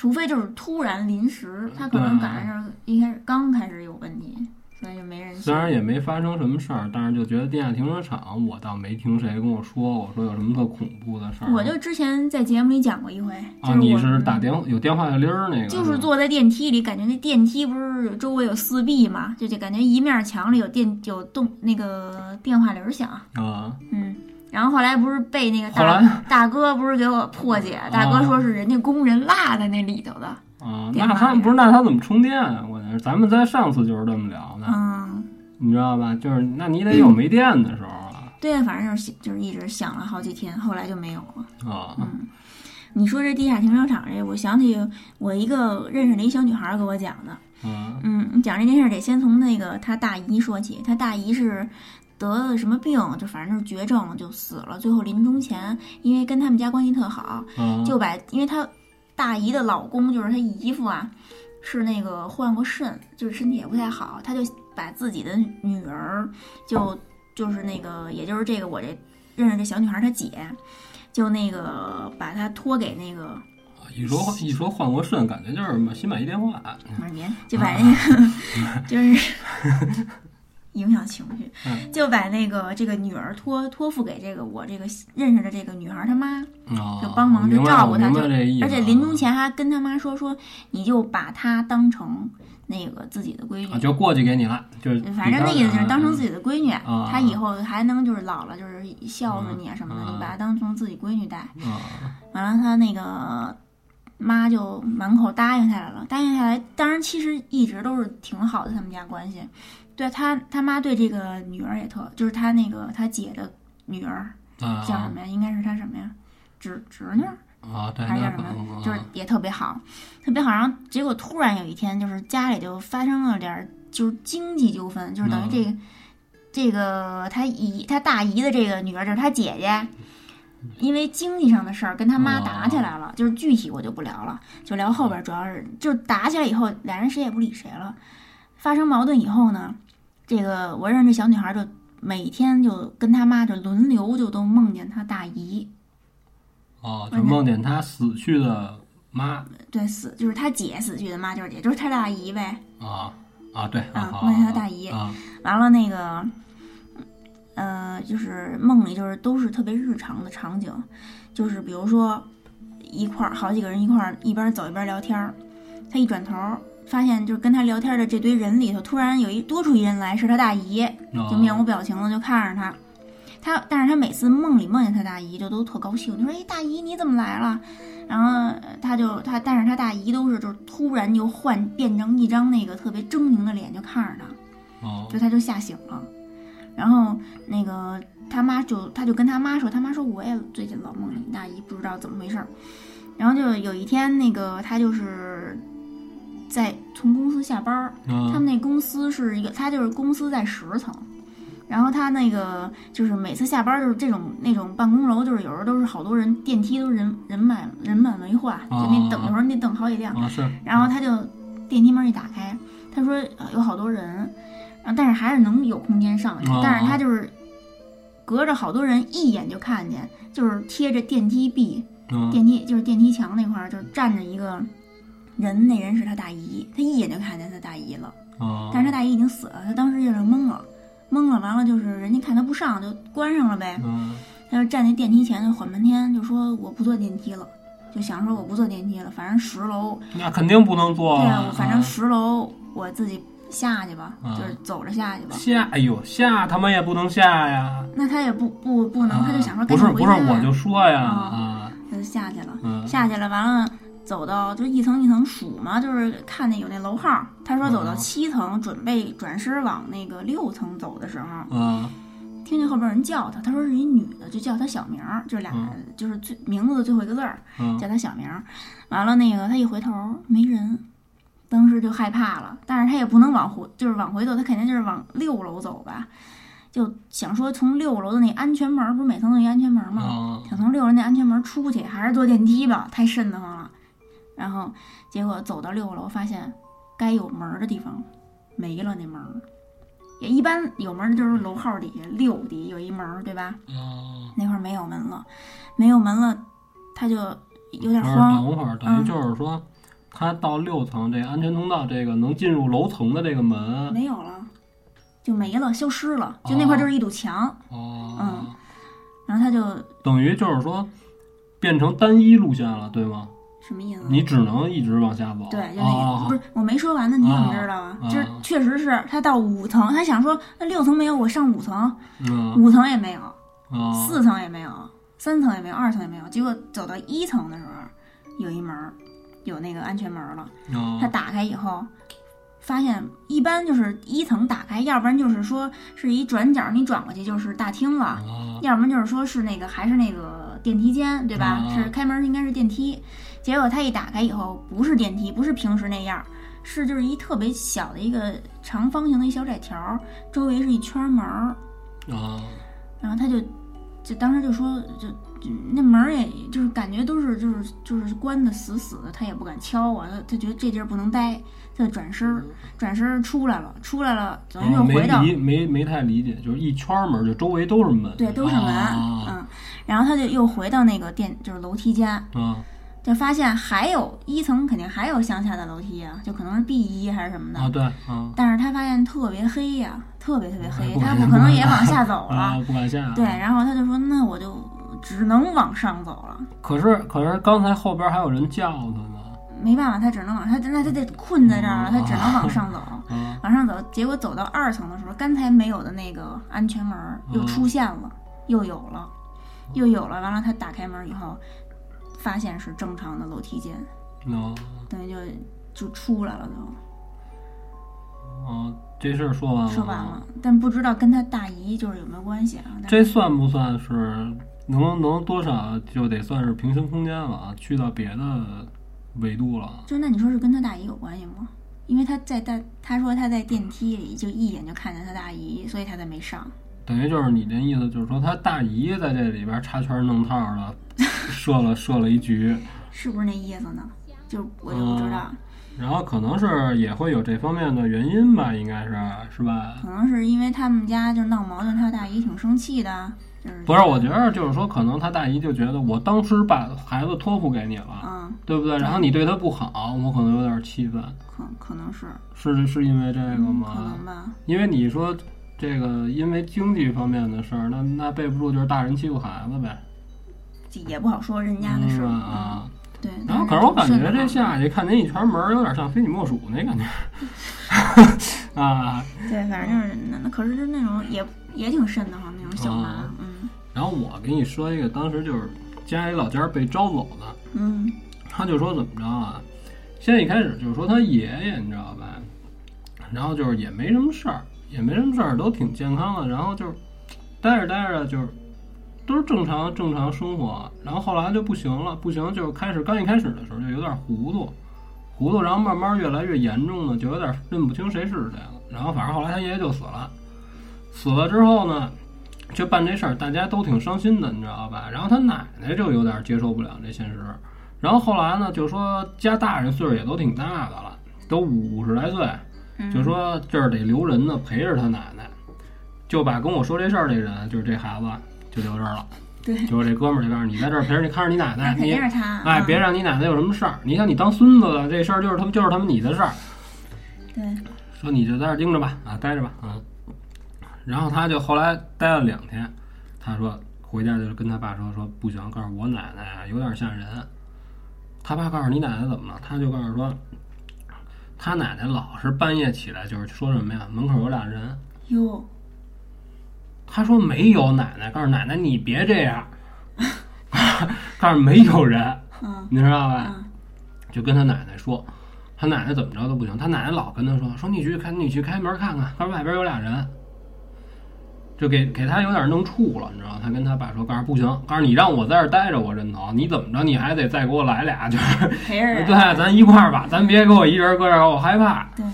除非就是突然临时，他可能对赶上一开始刚开始有问题，所以就没人。虽然也没发生什么事儿，但是就觉得地下停车场，我倒没听谁跟我说，我说有什么特恐怖的事儿。我就之前在节目里讲过一回，啊，就是我你是打电有电话铃儿那个，就是坐在电梯里，感觉那电梯不是周围有四壁嘛，就就感觉一面墙里有电有动那个电话铃儿响，啊，嗯，然后后来不是被那个大大哥不是给我破解，大哥啊说是人家工人落在那里头的，啊，那他不是那他怎么充电啊？我那咱们在上次就是这么聊的，嗯，你知道吧？就是那你得有没电的时候啊。[clears throat] 对，反正就是就是一直响了好几天，后来就没有了。啊。嗯，你说这地下停车场这，我想起我一个认识的一小女孩儿给我讲的，嗯。嗯，讲这件事儿得先从那个她大姨说起。她大姨是得了什么病，就反正就是绝症，就死了。最后临终前，因为跟他们家关系特好，啊！就把因为她大姨的老公就是她姨夫啊，是那个患过肾，就是身体也不太好，他就把自己的女儿就就是那个，也就是这个我这认识这小女孩儿她姐。就那个把她托给那个一说一说换过肾，感觉就是新买一电话，不是您，就把 [laughs] 那个、就是影响情绪，嗯就把那个这个女儿托托付给这个我这个认识的这个女孩她妈，啊，就帮忙就照顾他我明白就这意思，而且临终前还跟他妈说说，你就把她当成那个自己的闺女啊，。就过去给你了，就是反正那意思就是当成自己己的闺女，啊她以后还能就是老了就是孝顺你啊什么的，啊你把她当成自己闺女待。啊完了，她那个妈就满口答应下来了，答应下来。当然，其实一直都是挺好的，他们家关系。对他他妈对这个女儿也特，就是他那个他姐的女儿啊叫什么呀？应该是他什么呀？侄侄女儿啊，对，还是叫什么？可就是也特别好，特别好。然后结果突然有一天，就是家里就发生了点儿就是经济纠纷，就是等于这个、这个他姨他大姨的这个女儿就是他姐姐，因为经济上的事儿跟他妈打起来了，就是具体我就不聊了，就聊后边，主要是就是打起来以后，俩人谁也不理谁了。发生矛盾以后呢，这个我认识这小女孩就每天就跟她妈就轮流就都梦见她大姨，哦，就梦见她死去的妈对死就是她姐死去的妈就是姐就是她大姨呗。啊啊，对啊梦见她大姨啊完了那个，呃，就是梦里就是都是特别日常的场景，就是比如说一块儿好几个人一块儿一边走一边聊天儿，她一转头儿发现就是跟他聊天的这堆人里头，突然有一多出一人来，是他大姨，就面无表情的就看着他。他，但是他每次梦里梦见他大姨，就都特高兴，就说：“哎，大姨你怎么来了？”然后呃他就他，但是他大姨都是就是突然就换变成一张那个特别狰狞的脸，就看着他。哦就他就吓醒了，然后那个他妈就他就跟他妈说，他妈说我也最近老梦见你大姨，不知道怎么回事儿。然后就有一天，那个他就是在从公司下班儿，他啊们那公司是一个，他就是公司在十层，然后他那个就是每次下班就是这种那种办公楼，就是有时候都是好多人，电梯都人人满人满为患，就那等的时候你得等好几辆。啊，然后他就电梯门一打开，他说呃有好多人，然后但是还是能有空间上去，哦但是他就是隔着好多人一眼就看见，就是贴着电梯壁，嗯电梯就是电梯墙那块儿就站着一个人，那人是他大姨，他一眼就看见他大姨了，哦，但是他大姨已经死了，他当时就是懵了，懵了，完了就是人家看他不上就关上了呗，嗯。他就站那电梯前就缓半天，就说我不坐电梯了。就想说我不坐电梯了，反正十楼。那肯定不能坐对啊，啊我，反正十楼我自己下去吧，啊就是走着下去吧。下，哎呦下他妈也不能下呀，那他也不不不能，他就想说啊不是不是，我就说呀他就下去了，嗯。下去了，完了走到就一层一层数嘛，就是看那有那楼号。他说走到嗯七层，准备转身往那个六层走的时候，嗯听见后边有人叫他，他说是一女的，就叫他小名儿，就是俩、嗯就是最名字的最后一个字儿，嗯叫他小名儿。完了那个他一回头没人，当时就害怕了，但是他也不能往回，就是往回走，他肯定就是往六楼走吧，就想说从六楼的那安全门儿，不是每层都有一安全门儿吗？啊想从六楼那安全门出去，还是坐电梯吧，太瘆得慌了。然后结果走到六楼，发现该有门儿的地方没了那门儿。也一般有门儿的就是楼号底下六底有一门儿，对吧？哦，那块儿没有门了，没有门了，他就有点不是慌。等会儿，等于嗯就是说，他到六层这安全通道这个能进入楼层的这个门，没有了，就没了，消失了，就那块儿就是一堵墙。哦嗯，然后他就等于就是说变成单一路线了，对吗？什么意思？你只能一直往下走。对，就那个、啊不是我没说完呢，你怎么知道啊？啊就是确实是他到五层，他想说那六层没有，我上五层，嗯五层也没有，啊四层也没有，三层也没有，二层也没有。结果走到一层的时候，有一门儿，有那个安全门儿了。他啊打开以后，发现一般就是一层打开，要不然就是说是一转角，你转过去就是大厅了，啊要不然就是说是那个还是那个电梯间，对吧？啊是开门应该是电梯，结果他一打开以后不是电梯，不是平时那样，是就是一特别小的一个长方形的一小窄条，周围是一圈门儿，啊然后他就就当时就说就。就那门儿也就是感觉都是就是就是关的死死的，他也不敢敲啊，他他觉得这地儿不能待，他就转身儿转身儿出来了，出来了等于又回到、理没没太理解，就是一圈门，就周围都是门。对都是门，啊嗯，然后他就又回到那个电就是楼梯间，啊就发现还有一层肯定还有向下的楼梯啊，就可能是 B 一还是什么的，啊对啊但是他发现特别黑呀、特别特别黑，他不可能也往下走了，啊不敢下。对，然后他就说那我就只能往上走了。可是可是刚才后边还有人叫他呢。没办法，他只能往他那他得困在这儿了，哦他只能往上走，啊 [laughs] 往上走。结果走到二层的时候，刚才没有的那个安全门儿又出现了，又有了，又有了。完了，他打开门以后，发现是正常的楼梯间，啊等于就就出来了都。哦！这事儿说完了。说完了，但不知道跟他大姨就是有没有关系啊？这算不算是能能多少就得算是平行空间了啊？去到别的维度了。就那你说是跟他大姨有关系吗？因为他在大，他说他在电梯里就一眼就看见他大姨，所以他才没上。等于就是你这意思，就是说他大姨在这里边插圈弄套 [laughs] 了，设了设了一局，[laughs] 是不是那意思呢？就我就不知道，然后可能是也会有这方面的原因吧，应该是是吧？可能是因为他们家就闹矛盾，他大姨挺生气的，就是不是，我觉得就是说，可能他大姨就觉得我当时把孩子托付给你了，嗯，对不对？然后你对他不好，我可能有点气愤，可可能是，是是因为这个嗯，吗？可能吧。因为你说这个因为经济方面的事儿，那那备不住就是大人欺负孩子呗，这也不好说人家的事儿？啊。嗯，对。然后，可是我感觉这下去看您一圈门儿，有点像非你莫属那感觉 [laughs] 啊。对，反正就是那那可是就那种也也挺瘆得慌那种小妈，啊嗯然后我给你说一个，当时就是家里老家被招走的，嗯他就说怎么着啊？先一开始就是说他爷爷，你知道吧？然后就是也没什么事儿，也没什么事儿，都挺健康的。然后就是待着待着就是都是正常正常生活。然后后来就不行了，不行就开始刚一开始的时候就有点糊涂，糊涂，然后慢慢越来越严重呢，就有点认不清谁是谁了。然后反正后来他爷爷就死了，死了之后呢，就办这事儿，大家都挺伤心的，你知道吧？然后他奶奶就有点接受不了这现实，然后后来呢，就说家大人岁数也都挺大的了，都五十来岁，就说这儿得留人呢，陪着他奶奶，就把跟我说这事儿这人，就是这孩子就留这儿了，对，就是这哥们儿就告诉你在这儿陪着你，看着你奶奶，那肯你定是他。哎，嗯别让你奶奶有什么事儿。你想你当孙子了，这事儿就是他们就是他们你的事儿。对，说你就在这儿盯着吧，啊，待着吧，啊。然后他就后来待了两天，他说回家就跟他爸说说不行，告诉我奶奶啊有点吓人。他爸告诉你奶奶怎么了？他就告诉说，他奶奶老是半夜起来就是说什么呀？门口有俩人。哟，他说没有奶奶，告诉奶奶你别这样，[laughs] 告诉没有人，嗯你知道吧？嗯就跟他奶奶说，他奶奶怎么着都不行，他奶奶老跟他说说你去开你去开门看看，他说外边有俩人，就给给他有点弄怵了，你知道？他跟他爸说，告诉不行，告诉你让我在这儿待着我认头，你怎么着你还得再给我来俩，就是陪着。[laughs] 对，咱一块儿吧，咱别给我一人搁这儿，我害怕。对，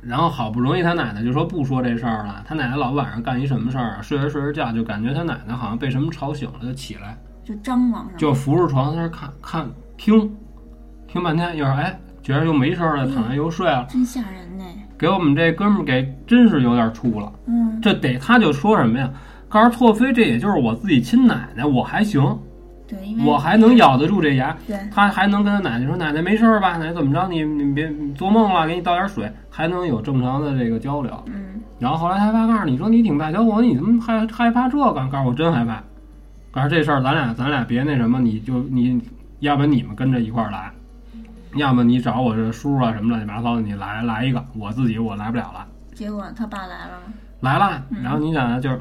然后好不容易他奶奶就说不说这事儿了，他奶奶老晚上干一什么事儿啊？睡着睡着觉就感觉他奶奶好像被什么吵醒了，就起来。就张望上。就扶着床在那看看听，听半天，一会儿哎，觉得又没事儿了，躺下又睡了，真吓人呢。给我们这哥们儿给真是有点怵了。嗯，这得他就说什么呀？告诉错飞这也就是我自己亲奶奶，我还行，对，因为我还能咬得住这牙。对，他还能跟他奶奶说：“奶奶没事儿吧？奶奶怎么着？你你别你做梦了，给你倒点水，还能有正常的这个交流。”嗯，然后后来他爸告诉你说你挺大小伙子，你怎么害害怕这个？告诉我真害怕。告诉这事儿咱俩咱俩别那什么，你就你要不然你们跟着一块儿来，要么你找我这叔啊什么乱七八糟的，你来来一个，我自己我来不了了。结果他爸来了？来了，嗯然后你想啊，就是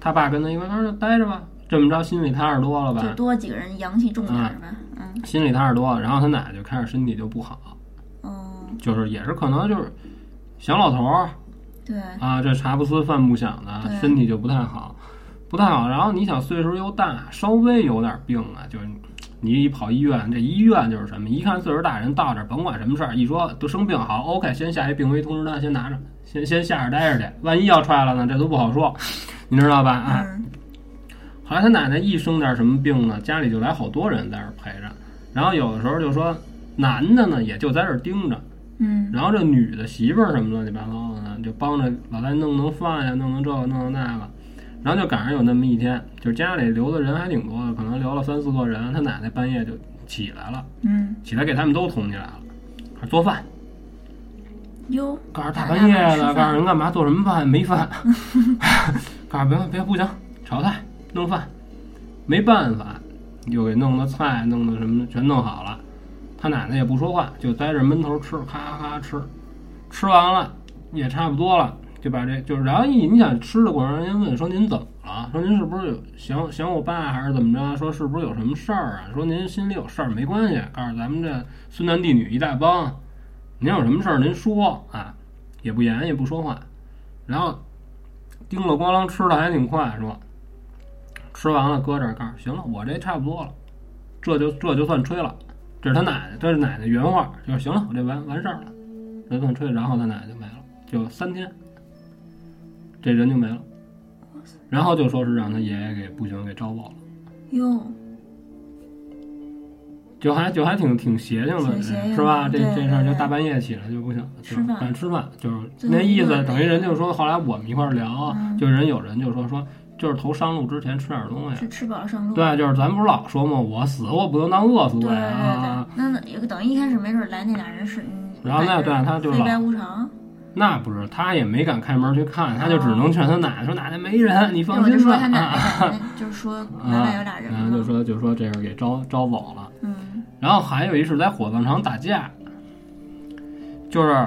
他爸跟他一块儿，他说待着吧，这么着心里踏实多了吧就吧，多几个人阳气重点儿呗。嗯，心里踏实多了。然后他奶奶就开始身体就不好，哦，就是也是可能就是小老头儿对，啊，这茶不思饭不想的，对身体就不太好，不太好。然后你想岁数又大，稍微有点病啊，就是你一跑医院，这医院就是什么？一看岁数大人到这儿，甭管什么事儿，一说都生病，好，OK，先下一病危通知单，先拿着，先先下着待着去，万一要踹了呢，这都不好说，你知道吧？啊，嗯，后来他奶奶一生点什么病呢，家里就来好多人在这儿陪着，然后有的时候就说男的呢也就在这儿盯着。嗯，然后这女的媳妇儿什么乱七八糟的呢，就帮着老太弄弄饭呀，弄弄这个弄弄那个，然后就赶上有那么一天，就是家里留的人还挺多的，可能留了三四个人，他奶奶半夜就起来了，嗯，起来给他们都捅起来了，做饭，哟，告诉大半夜的，告诉人干嘛做什么饭没饭，[laughs] 告诉别别不行，炒菜弄饭，没办法，又给弄的菜弄的什么全弄好了，他奶奶也不说话，就在这闷头吃，咔咔吃，吃完了也差不多了，就把这就是，然后一你想吃的过程，人家问说您怎么了？说您是不是有想想我爸还是怎么着？说是不是有什么事儿啊？说您心里有事儿没关系，告诉咱们这孙男弟女一大帮，您有什么事儿您说啊，也不言也不说话，然后叮了咣啷吃的还挺快，说吃完了搁这儿告诉行了，我这差不多了，这就这就算吹了。这是他奶奶，这是奶奶原话，就是行了，我这完完事儿了，这算吹。然后他奶奶就没了，就三天，这人就没了。然后就说是让他爷爷给不行给招爆了，哟，就还就还挺挺邪性的，是吧？这这事儿就大半夜起来就不行，就是吃饭赶吃饭，就是那意思，等于人就说，后来我们一块儿聊，嗯就人有人就说说，就是头上路之前吃点东西，是吃饱了上路。对，就是咱不是老说吗？我死我不能当饿死鬼啊！对，那那有个等于一开始没准来那俩人是，嗯然后那对他就老非白无常。那不是，他也没敢开门去看，他就只能劝他奶奶说：“奶奶没人，你放心吧。说他奶奶 [laughs] 就是说奶奶有俩人嗯，嘛就说就说这是给招招走了。嗯然后还有一是在火葬场打架，就是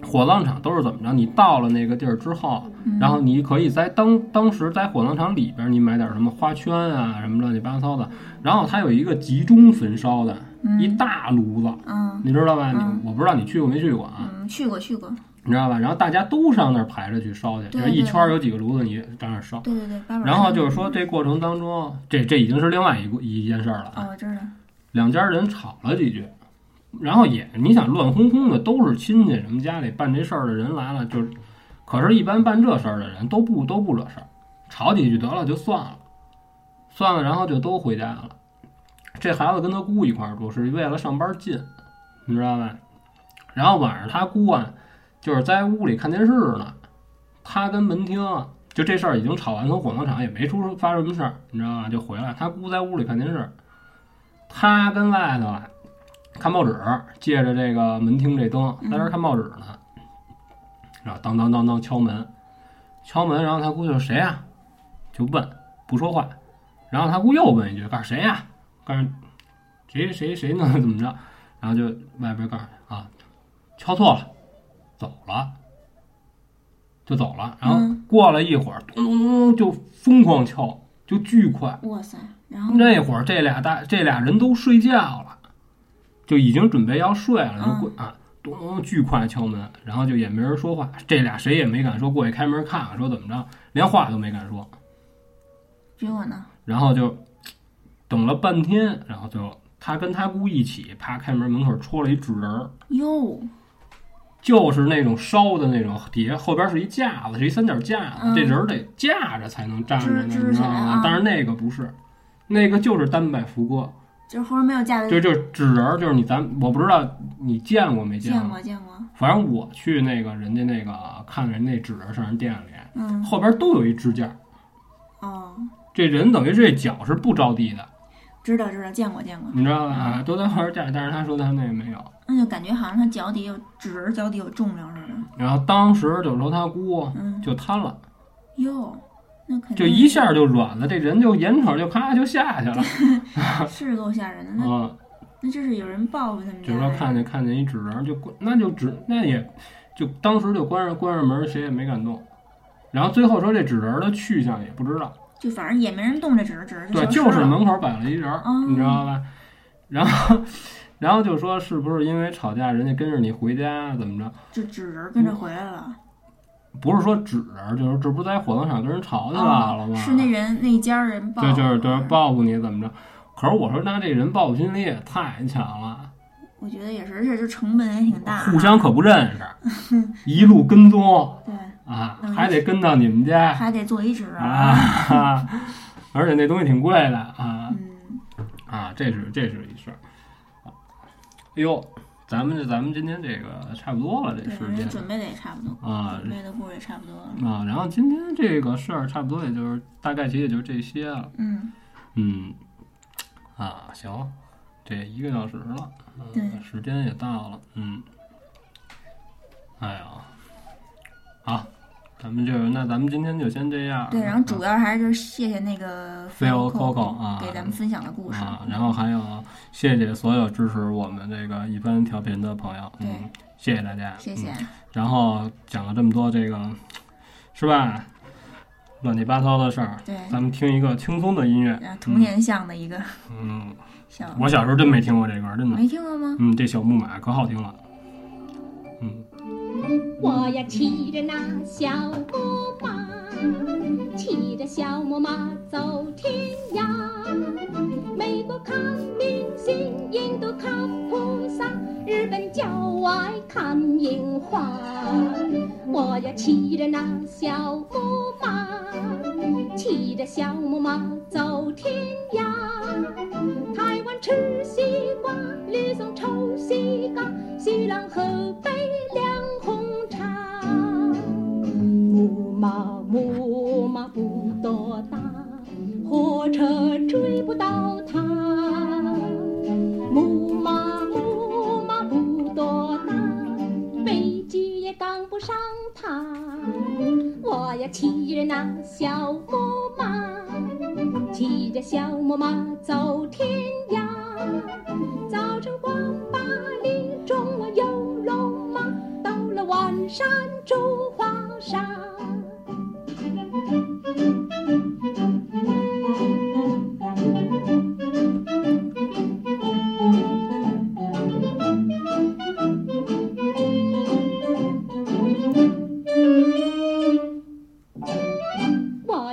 火葬场都是怎么着？你到了那个地儿之后，嗯然后你可以在当当时在火葬场里边，你买点什么花圈啊，什么乱七八糟的。然后它有一个集中焚烧的一嗯大炉子，嗯你知道吧？嗯你我不知道你去过没去过啊？嗯，去过去过，你知道吧？然后大家都上那儿排着去烧去，对就是一圈儿有几个炉子，你在那儿烧。对对对，然后就是说，这过程当中，这这已经是另外一个一件事儿了啊。哦，我知道，两家人吵了几句，然后也你想乱哄哄的，都是亲戚，什么家里办这事儿的人来了，就是可是，一般办这事儿的人都不都不惹事儿，吵几句得了就算了，算了，然后就都回家了。这孩子跟他姑一块儿住，是为了上班近，你知道吧？然后晚上他姑啊，就是在屋里看电视呢，他跟门厅就这事儿已经吵完，从火葬场也没出发生什么事儿，你知道吗？就回来，他姑在屋里看电视，他跟外头啊看报纸，借着这个门厅这灯在这儿看报纸呢。然后当当当当敲门，敲门，然后他姑就谁呀、就问，不说话。然后他姑又问一句，告诉谁呀、告诉谁谁谁呢？[laughs] 怎么着？然后就外边告诉啊，敲错了，走了，就走了。然后嗯过了一会儿，咚咚咚咚就疯狂敲，就巨快。哇塞，然后那会儿这俩大这俩人都睡觉了，就已经准备要睡了，就嗯过啊，咚咚咚巨快敲门，然后就也没人说话，这俩谁也没敢说过去开门看看，说怎么着，连话都没敢说，结果呢？然后就等了半天，然后就他跟他姑一起，啪开门门口戳了一纸人儿，哟，就是那种烧的那种，底下后边是一架子，是一三角架子，嗯。这人儿得架着才能站着呢，你知道吗？啊？但是那个不是，那个就是单摆福哥。就是后边没有架子，就就是纸人儿，就是你咱我不知道你见过没见过，过见过，反正我去那个人家那个看人那纸人上人店里，嗯，后边都有一支架，哦，这人等于这脚是不着地的，知道知道，见过见过，你知道吧？啊，都在后边架，但是他说他那个没有。那就感觉好像他脚底有纸人脚底有重量似的，然后当时就说他姑嗯，就瘫了，哟，那肯定就一下就软了，这人就眼瞅就啪就下去了，[laughs] 是够吓人的，那啊，[laughs] 那这是有人报复他们家就说，看见看见一纸人就关，那就只那也就当时就关上关上门，谁也没敢动。然后最后说这纸人的去向也不知道。就反正也没人动这纸人，纸人对，就是门口摆了一人你知道吧？然后，然后就说是不是因为吵架，人家跟着你回家怎么着？就纸人跟着回来了，不是说纸人，就是这不是在火葬场跟人吵起来了吗？哦是那人那家人报对，就是就是报复你怎么着？可是我说那这人报复心理也太强了，我觉得也是，而且这成本也挺大，互相可不认识，[laughs] 一路跟踪对，啊嗯，还得跟到你们家。还得做一纸人，啊，而且那东西挺贵的啊。嗯，啊，这是这是一事儿。啊哎呦，咱们这咱们今天这个差不多了，这，时间。准备的也差不多，啊准备的故事也差不多了，啊，然后今天这个事儿差不多也就是大概其也就这些了。嗯，嗯，啊，行，这一个小时了，嗯时间也到了，嗯，哎呀，好，咱们就那咱们今天就先这样。对，然后主要还是就谢谢那个 Phil Coco Coco，啊给咱们分享的故事，啊，然后还有谢谢所有支持我们这个一般调频的朋友，嗯对，谢谢大家，谢谢嗯。然后讲了这么多这个，是吧？乱七八糟的事儿，对，咱们听一个轻松的音乐。童年像的一个嗯，小，我小时候真没听过这歌，真的。没听过吗？嗯，这小木马可好听了。嗯，我要骑着那小木马，骑着小木马走天涯。美国看明星，印度看菩萨，日本郊外看樱花。我要骑着那小木马，骑着小木马走天涯。台湾吃西瓜，绿松抽西瓜，西朗河北凉红。木马木马不多大，火车追不到它。木马木马不多大，飞机也赶不上它。我要骑着那小木马，骑着小木马走天涯。早晨黄巴黎，中午游龙马，到了晚上住华沙。我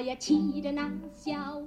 要骑着那小